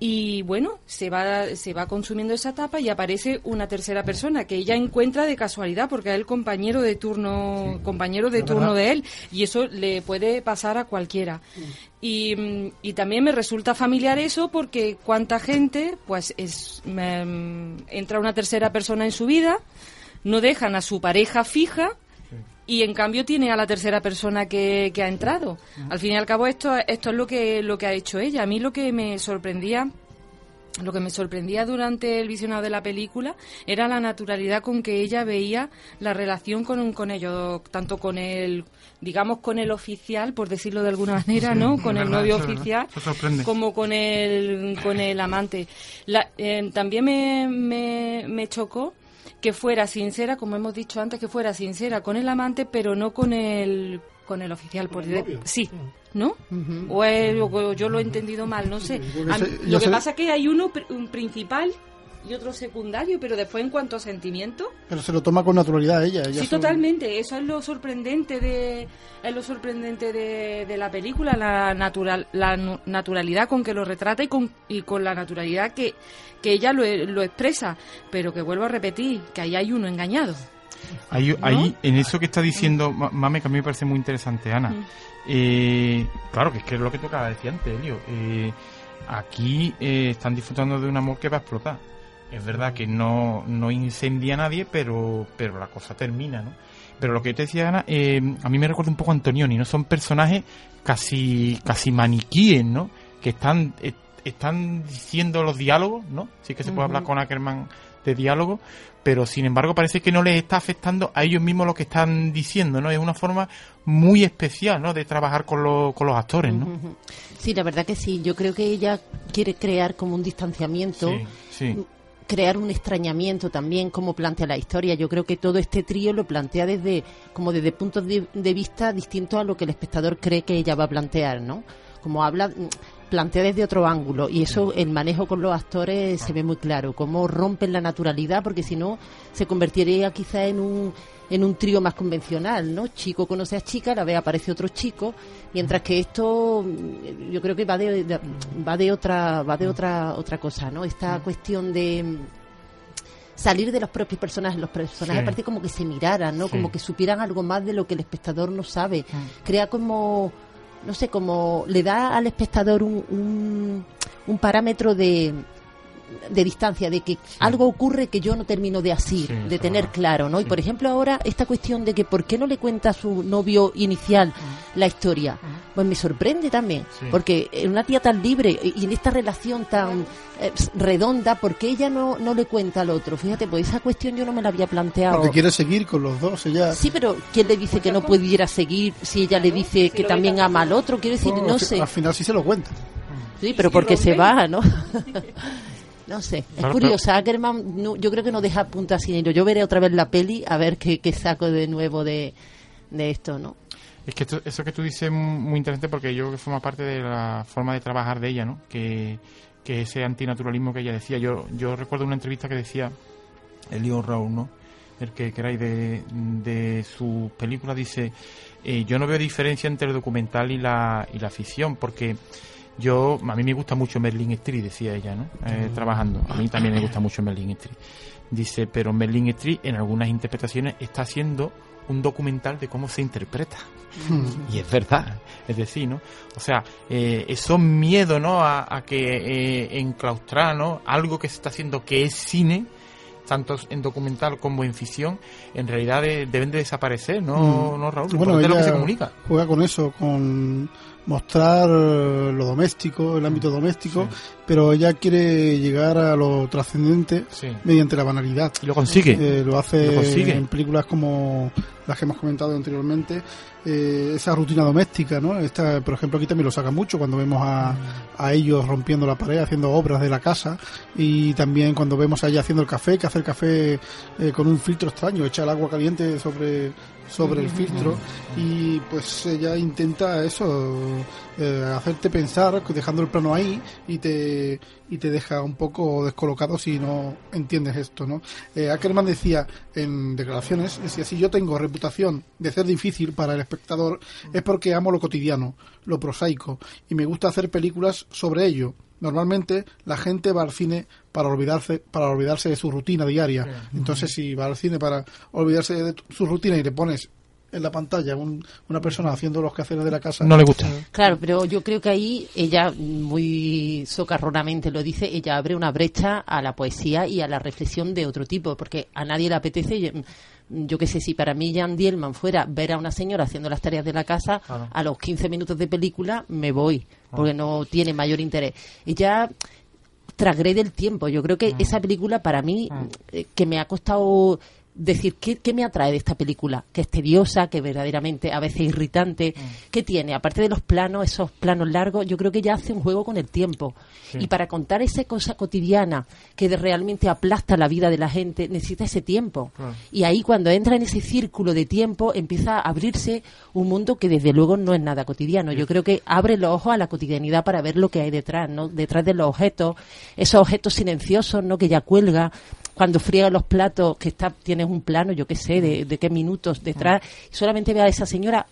y bueno, se va, se va consumiendo esa etapa y aparece una tercera persona que ella encuentra de casualidad porque es el compañero de turno, compañero de turno verdad. de él y eso le puede pasar a cualquiera. Y, mm, y también me resulta familiar eso porque cuánta gente, pues es, mm, entra una tercera persona en su vida, no dejan a su pareja fija y en cambio tiene a la tercera persona que, que ha entrado. Al fin y al cabo esto, esto es lo que, lo que ha hecho ella. A mí lo que me sorprendía lo que me sorprendía durante el visionado de la película era la naturalidad con que ella veía la relación con, con ellos, tanto con el, digamos, con el oficial, por decirlo de alguna manera, ¿no? Con el novio oficial, como con el, con el amante. La- eh, también me, me, me chocó que fuera sincera, como hemos dicho antes, que fuera sincera con el amante, pero no con el con el oficial. Por el sí, ¿no? o, es- o yo lo he entendido mal, no sé. Sé- yo lo que pasa es que hay uno un principal y otro secundario, pero después en cuanto a sentimiento, Pero se lo toma con naturalidad ella. ella sí, totalmente. Eso es lo sorprendente de es lo sorprendente de, de la película, la natural la naturalidad con que lo retrata y con y con la naturalidad que que ella lo, lo expresa, pero que vuelvo a repetir que ahí hay uno engañado. Ahí, ahí, en eso que está diciendo Ma- Mame, que a mí me parece muy interesante, Ana. Mm. Eh, claro, que es que es lo que de decir antes, Elio. Eh, aquí eh, están disfrutando de un amor que va a explotar. Es verdad que no, no incendia a nadie, pero, pero la cosa termina, ¿no? Pero lo que te decía Ana, eh, a mí me recuerda un poco a Antonioni, ¿no? Son personajes casi, casi maniquíes, ¿no? Que están, eh, están diciendo los diálogos, ¿no? Sí que se puede hablar con Ackerman de diálogo, pero sin embargo parece que no les está afectando a ellos mismos lo que están diciendo, ¿no? Es una forma muy especial, ¿no? De trabajar con, los con los actores, ¿no? Sí, la verdad que sí. Yo creo que ella quiere crear como un distanciamiento, Sí, sí. Crear un extrañamiento también, como plantea la historia. Yo creo que todo este trío lo plantea desde como desde puntos de, de vista distintos a lo que el espectador cree que ella va a plantear, ¿no? Como habla mm, plantea desde otro ángulo y eso el manejo con los actores se ve muy claro cómo rompen la naturalidad porque si no se convertiría quizá en un en un trío más convencional, ¿no? Chico conoce a chica, la ve aparece otro chico, mientras que esto mm, yo creo que va de, de- va de otra va de otra otra cosa, ¿no? Esta cuestión de mm, salir de los propios personajes, los personajes Sí. parece como que se miraran, ¿no? Sí. Como que supieran algo más de lo que el espectador no sabe. Crea como no sé, como le da al espectador un, un, un parámetro de de distancia, de que algo ocurre que yo no termino de así, Sí, de tener va. claro, ¿no? Y por ejemplo ahora esta cuestión de que por qué no le cuenta a su novio inicial la historia, pues me sorprende también, Sí. porque en una tía tan libre y en esta relación tan eh, redonda, ¿por qué ella no, no le cuenta al otro? Fíjate, pues esa cuestión yo no me la había planteado. Porque quiere seguir con los dos. Ella, Sí, pero ¿quién le dice que no pudiera seguir si ella le dice que también ama al otro? Quiero decir, Bueno, no fi- sé. Al final sí se lo cuenta. Sí, pero porque se va, ¿no? no sé, es Claro, curiosa. Ackerman, no- yo creo que no deja punta sin hilo. Yo veré otra vez la peli a ver qué, qué saco de nuevo de, de esto, ¿no? Es que esto- eso que tú dices es muy interesante porque yo creo que forma parte de la forma de trabajar de ella, ¿no? Que, que ese antinaturalismo que ella decía. Yo, yo recuerdo una entrevista que decía Elio Raúl, ¿no? El que queráis de, de su película dice, eh, yo no veo diferencia entre el documental y la, y la ficción porque yo, a mí me gusta mucho Merlin Street, decía ella, ¿no? Eh, trabajando. A mí también me gusta mucho Merlin Street. Dice, pero Merlin Street en algunas interpretaciones está haciendo un documental de cómo se interpreta. Y es verdad, es decir, ¿no? O sea, eh, esos miedos, ¿no? A, a que eh, enclaustrar, ¿no? Algo que se está haciendo que es cine, tanto en documental como en ficción, en realidad de- deben de desaparecer, ¿no, Mm. no Raúl? Bueno, es lo que ella se comunica. juega con eso, con mostrar eh, lo doméstico, el ámbito doméstico, Sí. pero ella quiere llegar a lo trascendente Sí. mediante la banalidad. Y lo consigue. Eh, lo hace Lo consigue. en películas como las que hemos comentado anteriormente, eh, esa rutina doméstica, ¿no? Esta, por ejemplo, aquí también lo saca mucho cuando vemos a, a ellos rompiendo la pared, haciendo obras de la casa, y también cuando vemos a ella haciendo el café, que hace el café eh, con un filtro extraño, echa el agua caliente sobre sobre el filtro y pues ella intenta eso eh, hacerte pensar dejando el plano ahí y te y te deja un poco descolocado si no entiendes esto no eh, Ackerman decía en declaraciones decía si yo tengo reputación de ser difícil para el espectador es porque amo lo cotidiano lo prosaico y me gusta hacer películas sobre ello Normalmente la gente va al cine para olvidarse para olvidarse de su rutina diaria. Entonces si va al cine para olvidarse de tu- su rutina y le pones en la pantalla un- una persona haciendo los quehaceres de la casa, No le gusta. Claro, pero yo creo que ahí ella muy socarronamente lo dice, ella abre una brecha a la poesía y a la reflexión de otro tipo, porque a nadie le apetece, yo, yo qué sé, si para mí Jan Dielman fuera ver a una señora haciendo las tareas de la casa, Claro. a los 15 minutos de película me voy, porque no tiene mayor interés. Ella transgrede el tiempo. Yo creo que esa película para mí, eh, que me ha costado decir ¿qué, qué me atrae de esta película, que es tediosa, que verdaderamente a veces irritante, ¿qué tiene? Aparte de los planos, esos planos largos, yo creo que ya hace un juego con el tiempo. Y para contar esa cosa cotidiana que de- realmente aplasta la vida de la gente, necesita ese tiempo. Y ahí cuando entra en ese círculo de tiempo, empieza a abrirse un mundo que desde luego no es nada cotidiano. Yo creo que abre los ojos a la cotidianidad para ver lo que hay detrás, ¿no? Detrás de los objetos, esos objetos silenciosos, ¿no? Que ya cuelga cuando friega los platos, que está, tienes un plano, yo qué sé, de, de qué minutos detrás, y solamente ve a esa señora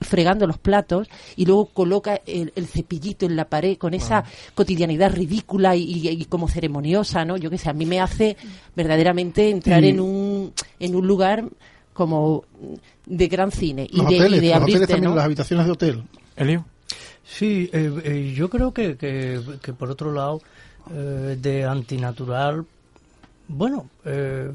fregando los platos y luego coloca el, el cepillito en la pared con esa cotidianidad ridícula y, y- y como ceremoniosa, ¿no? Yo qué sé, a mí me hace verdaderamente entrar Y- en un en un lugar como de gran cine y los de, y hoteles, de los hoteles abrirte, también, ¿no? las habitaciones de hotel. Elio. Sí, eh, eh, yo creo que, que, que por otro lado, eh, de antinatural, bueno, eh,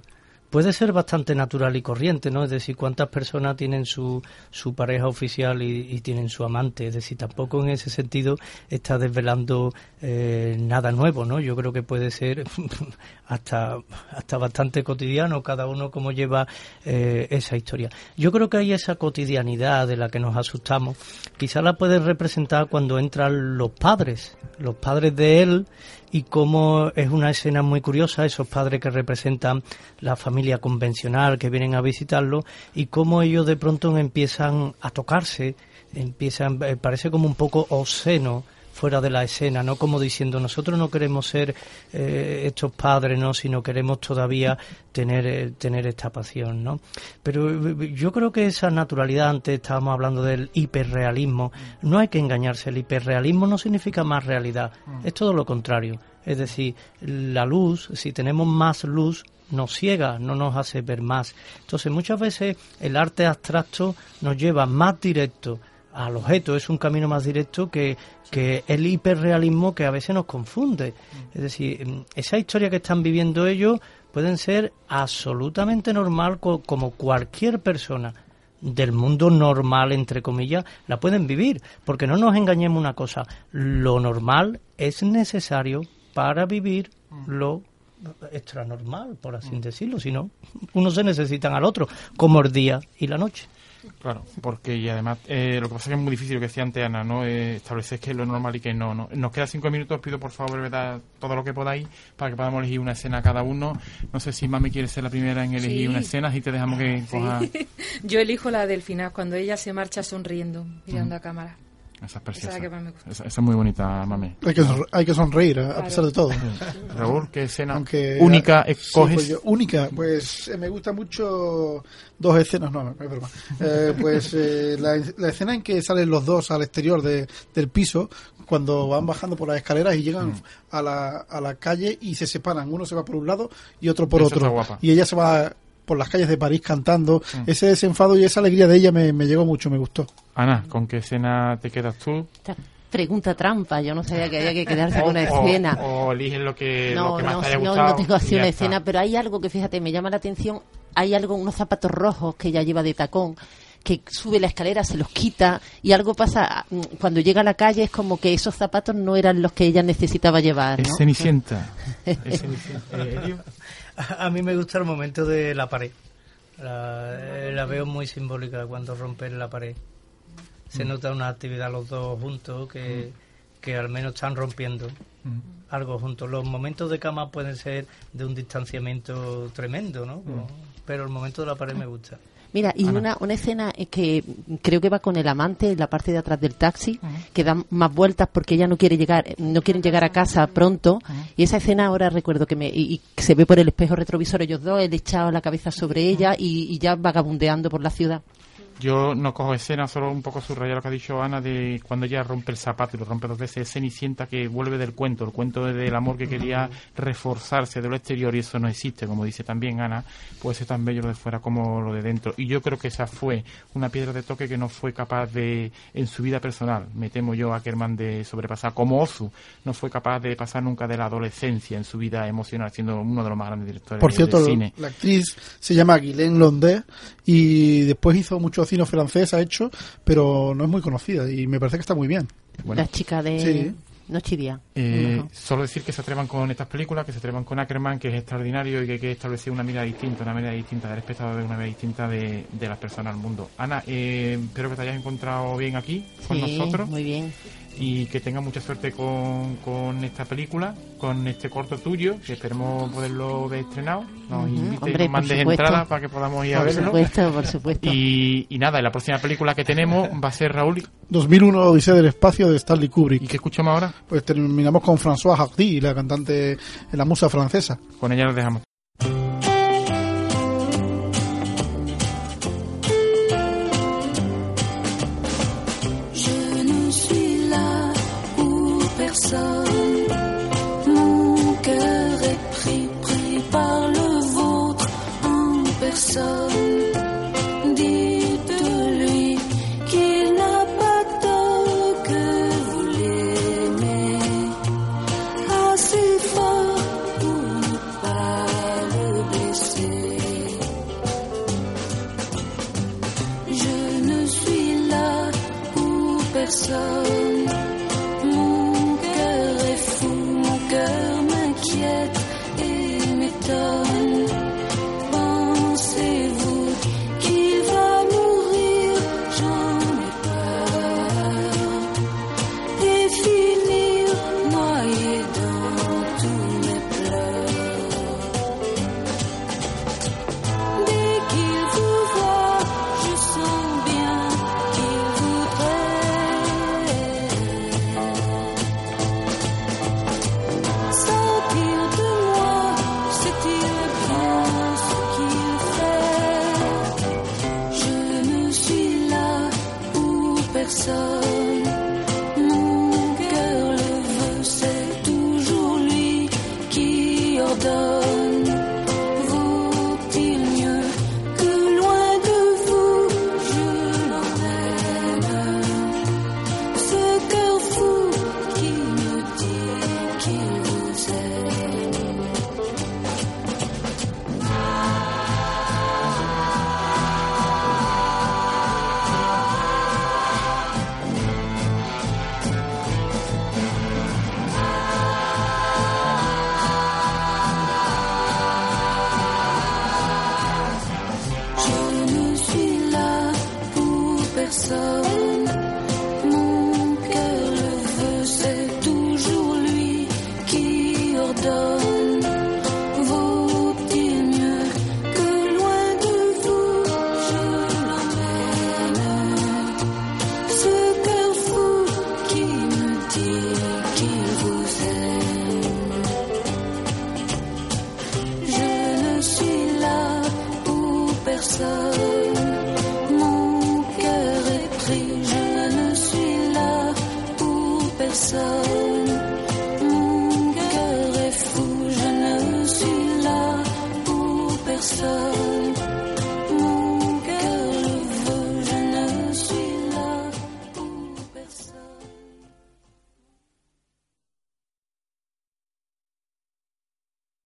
puede ser bastante natural y corriente, ¿no? Es decir, cuántas personas tienen su, su pareja oficial y, y tienen su amante. Es decir, tampoco en ese sentido está desvelando eh, nada nuevo, ¿no? Yo creo que puede ser hasta, hasta bastante cotidiano, cada uno como lleva eh, esa historia. Yo creo que hay esa cotidianidad de la que nos asustamos. Quizá la puede representar cuando entran los padres, los padres de él y cómo es una escena muy curiosa, esos padres que representan la familia convencional que vienen a visitarlo y cómo ellos de pronto empiezan a tocarse, empiezan, eh, parece como un poco obsceno fuera de la escena, no como diciendo nosotros no queremos ser eh, estos padres, no, sino queremos todavía tener eh, tener esta pasión, ¿no? Pero yo creo que esa naturalidad antes estábamos hablando del hiperrealismo, no hay que engañarse, el hiperrealismo no significa más realidad, es todo lo contrario, es decir, la luz, si tenemos más luz nos ciega, no nos hace ver más. Entonces, muchas veces el arte abstracto nos lleva más directo al objeto, es un camino más directo que, que el hiperrealismo que a veces nos confunde. Es decir, mm, esa historia que están viviendo ellos pueden ser absolutamente normal co- como cualquier persona del mundo normal, entre comillas, la pueden vivir. Porque no nos engañemos una cosa, lo normal es necesario para vivir lo extranormal, por así decirlo. Si no, unos se necesitan al otro, como el día y la noche. Claro, porque y además eh, lo que pasa es que es muy difícil lo que decía antes Ana, ¿no? Eh, establecer qué es lo normal y qué no, no. Nos quedan cinco minutos, pido por favor brevedad todo lo que podáis para que podamos elegir una escena cada uno. No sé si Mami quiere ser la primera en elegir Sí. una escena, si te dejamos que coja Yo elijo la del final, cuando ella se marcha sonriendo, mirando Mm. a cámara. Esa es Esa es preciosa. la que más me gusta. Esa, esa es muy bonita, Mami. Hay que, sonre- hay que sonreír a, Claro. pesar de todo. Raúl, ¿qué escena Aunque única Sí, escoges? pues yo- única, pues eh, me gusta mucho dos escenas, no, no, es broma. Eh, pues eh, la, la escena en que salen los dos al exterior de- del piso, cuando van bajando por las escaleras y llegan Mm. a, la, a la calle y se separan, uno se va por un lado y otro por otro. guapa. Y ella se va por las calles de París cantando. Mm. Ese desenfado y esa alegría de ella me, me llegó mucho, me gustó. Ana, ¿con qué escena te quedas tú? Esta pregunta trampa, yo no sabía que había que quedarse O, con una escena. o eliges lo que, lo no, que más no, te haya no, gustado. no tengo así una está. escena, pero hay algo que fíjate, me llama la atención. Hay algo, unos zapatos rojos que ella lleva de tacón, que sube la escalera, se los quita y algo pasa mm, cuando llega a la calle es como que esos zapatos no eran los que ella necesitaba llevar. ¿no? Es Cenicienta. Es Cenicienta. Eh. A mí me gusta el momento de la pared. La, eh, la veo muy simbólica cuando rompen la pared. Se nota una actividad los dos juntos que, que al menos están rompiendo algo juntos. Los momentos de cama pueden ser de un distanciamiento tremendo, ¿no? Pero el momento de la pared me gusta. Mira, y Ana. una, una escena eh, que creo que va con el amante en la parte de atrás del taxi, que dan más vueltas porque ella no quiere llegar, no quieren llegar a casa pronto. Y esa escena ahora recuerdo que me, y, y se ve por el espejo retrovisor ellos dos, él echado la cabeza sobre ella y, y ya vagabundeando por la ciudad. Yo no cojo escena, solo un poco subrayar lo que ha dicho Ana de cuando ella rompe el zapato y lo rompe dos veces. Es Cenicienta que vuelve del cuento, el cuento del amor que quería reforzarse de lo exterior y eso no existe, como dice también Ana. Puede ser tan bello lo de fuera como lo de dentro. Y yo creo que esa fue una piedra de toque que no fue capaz de, en su vida personal, me temo yo a Kerman de sobrepasar. Como Ozu, no fue capaz de pasar nunca de la adolescencia en su vida emocional, siendo uno de los más grandes directores Por de- cierto, del cine. la actriz se llama Guylaine Londé y después hizo mucho cine francés, ha hecho, pero no es muy conocida y me parece que está muy bien. Bueno. La chica de Sí. Noche y Día. Eh, Ujú. solo decir que se atrevan con estas películas, que se atrevan con Ackerman, que es extraordinario y que hay que establecer una mirada distinta, una mirada distinta del espectador, una mirada distinta de, de las personas al mundo. Ana, eh, espero que te hayas encontrado bien aquí con Sí, nosotros muy bien. Y que tengas mucha suerte con, con esta película, con este corto tuyo, que esperemos poderlo ver estrenado. Nos Ujú, invites y hombre, nos por mandes entradas para que podamos ir a Por verlo. supuesto, por supuesto. Y, y nada, y la próxima película que tenemos va a ser Raúl. 2001 Odisea del Espacio de Stanley ¿Y Kubrick. qué escuchamos ahora? Pues terminamos con François Hardy, la cantante, la musa francesa. Con ella nos dejamos. so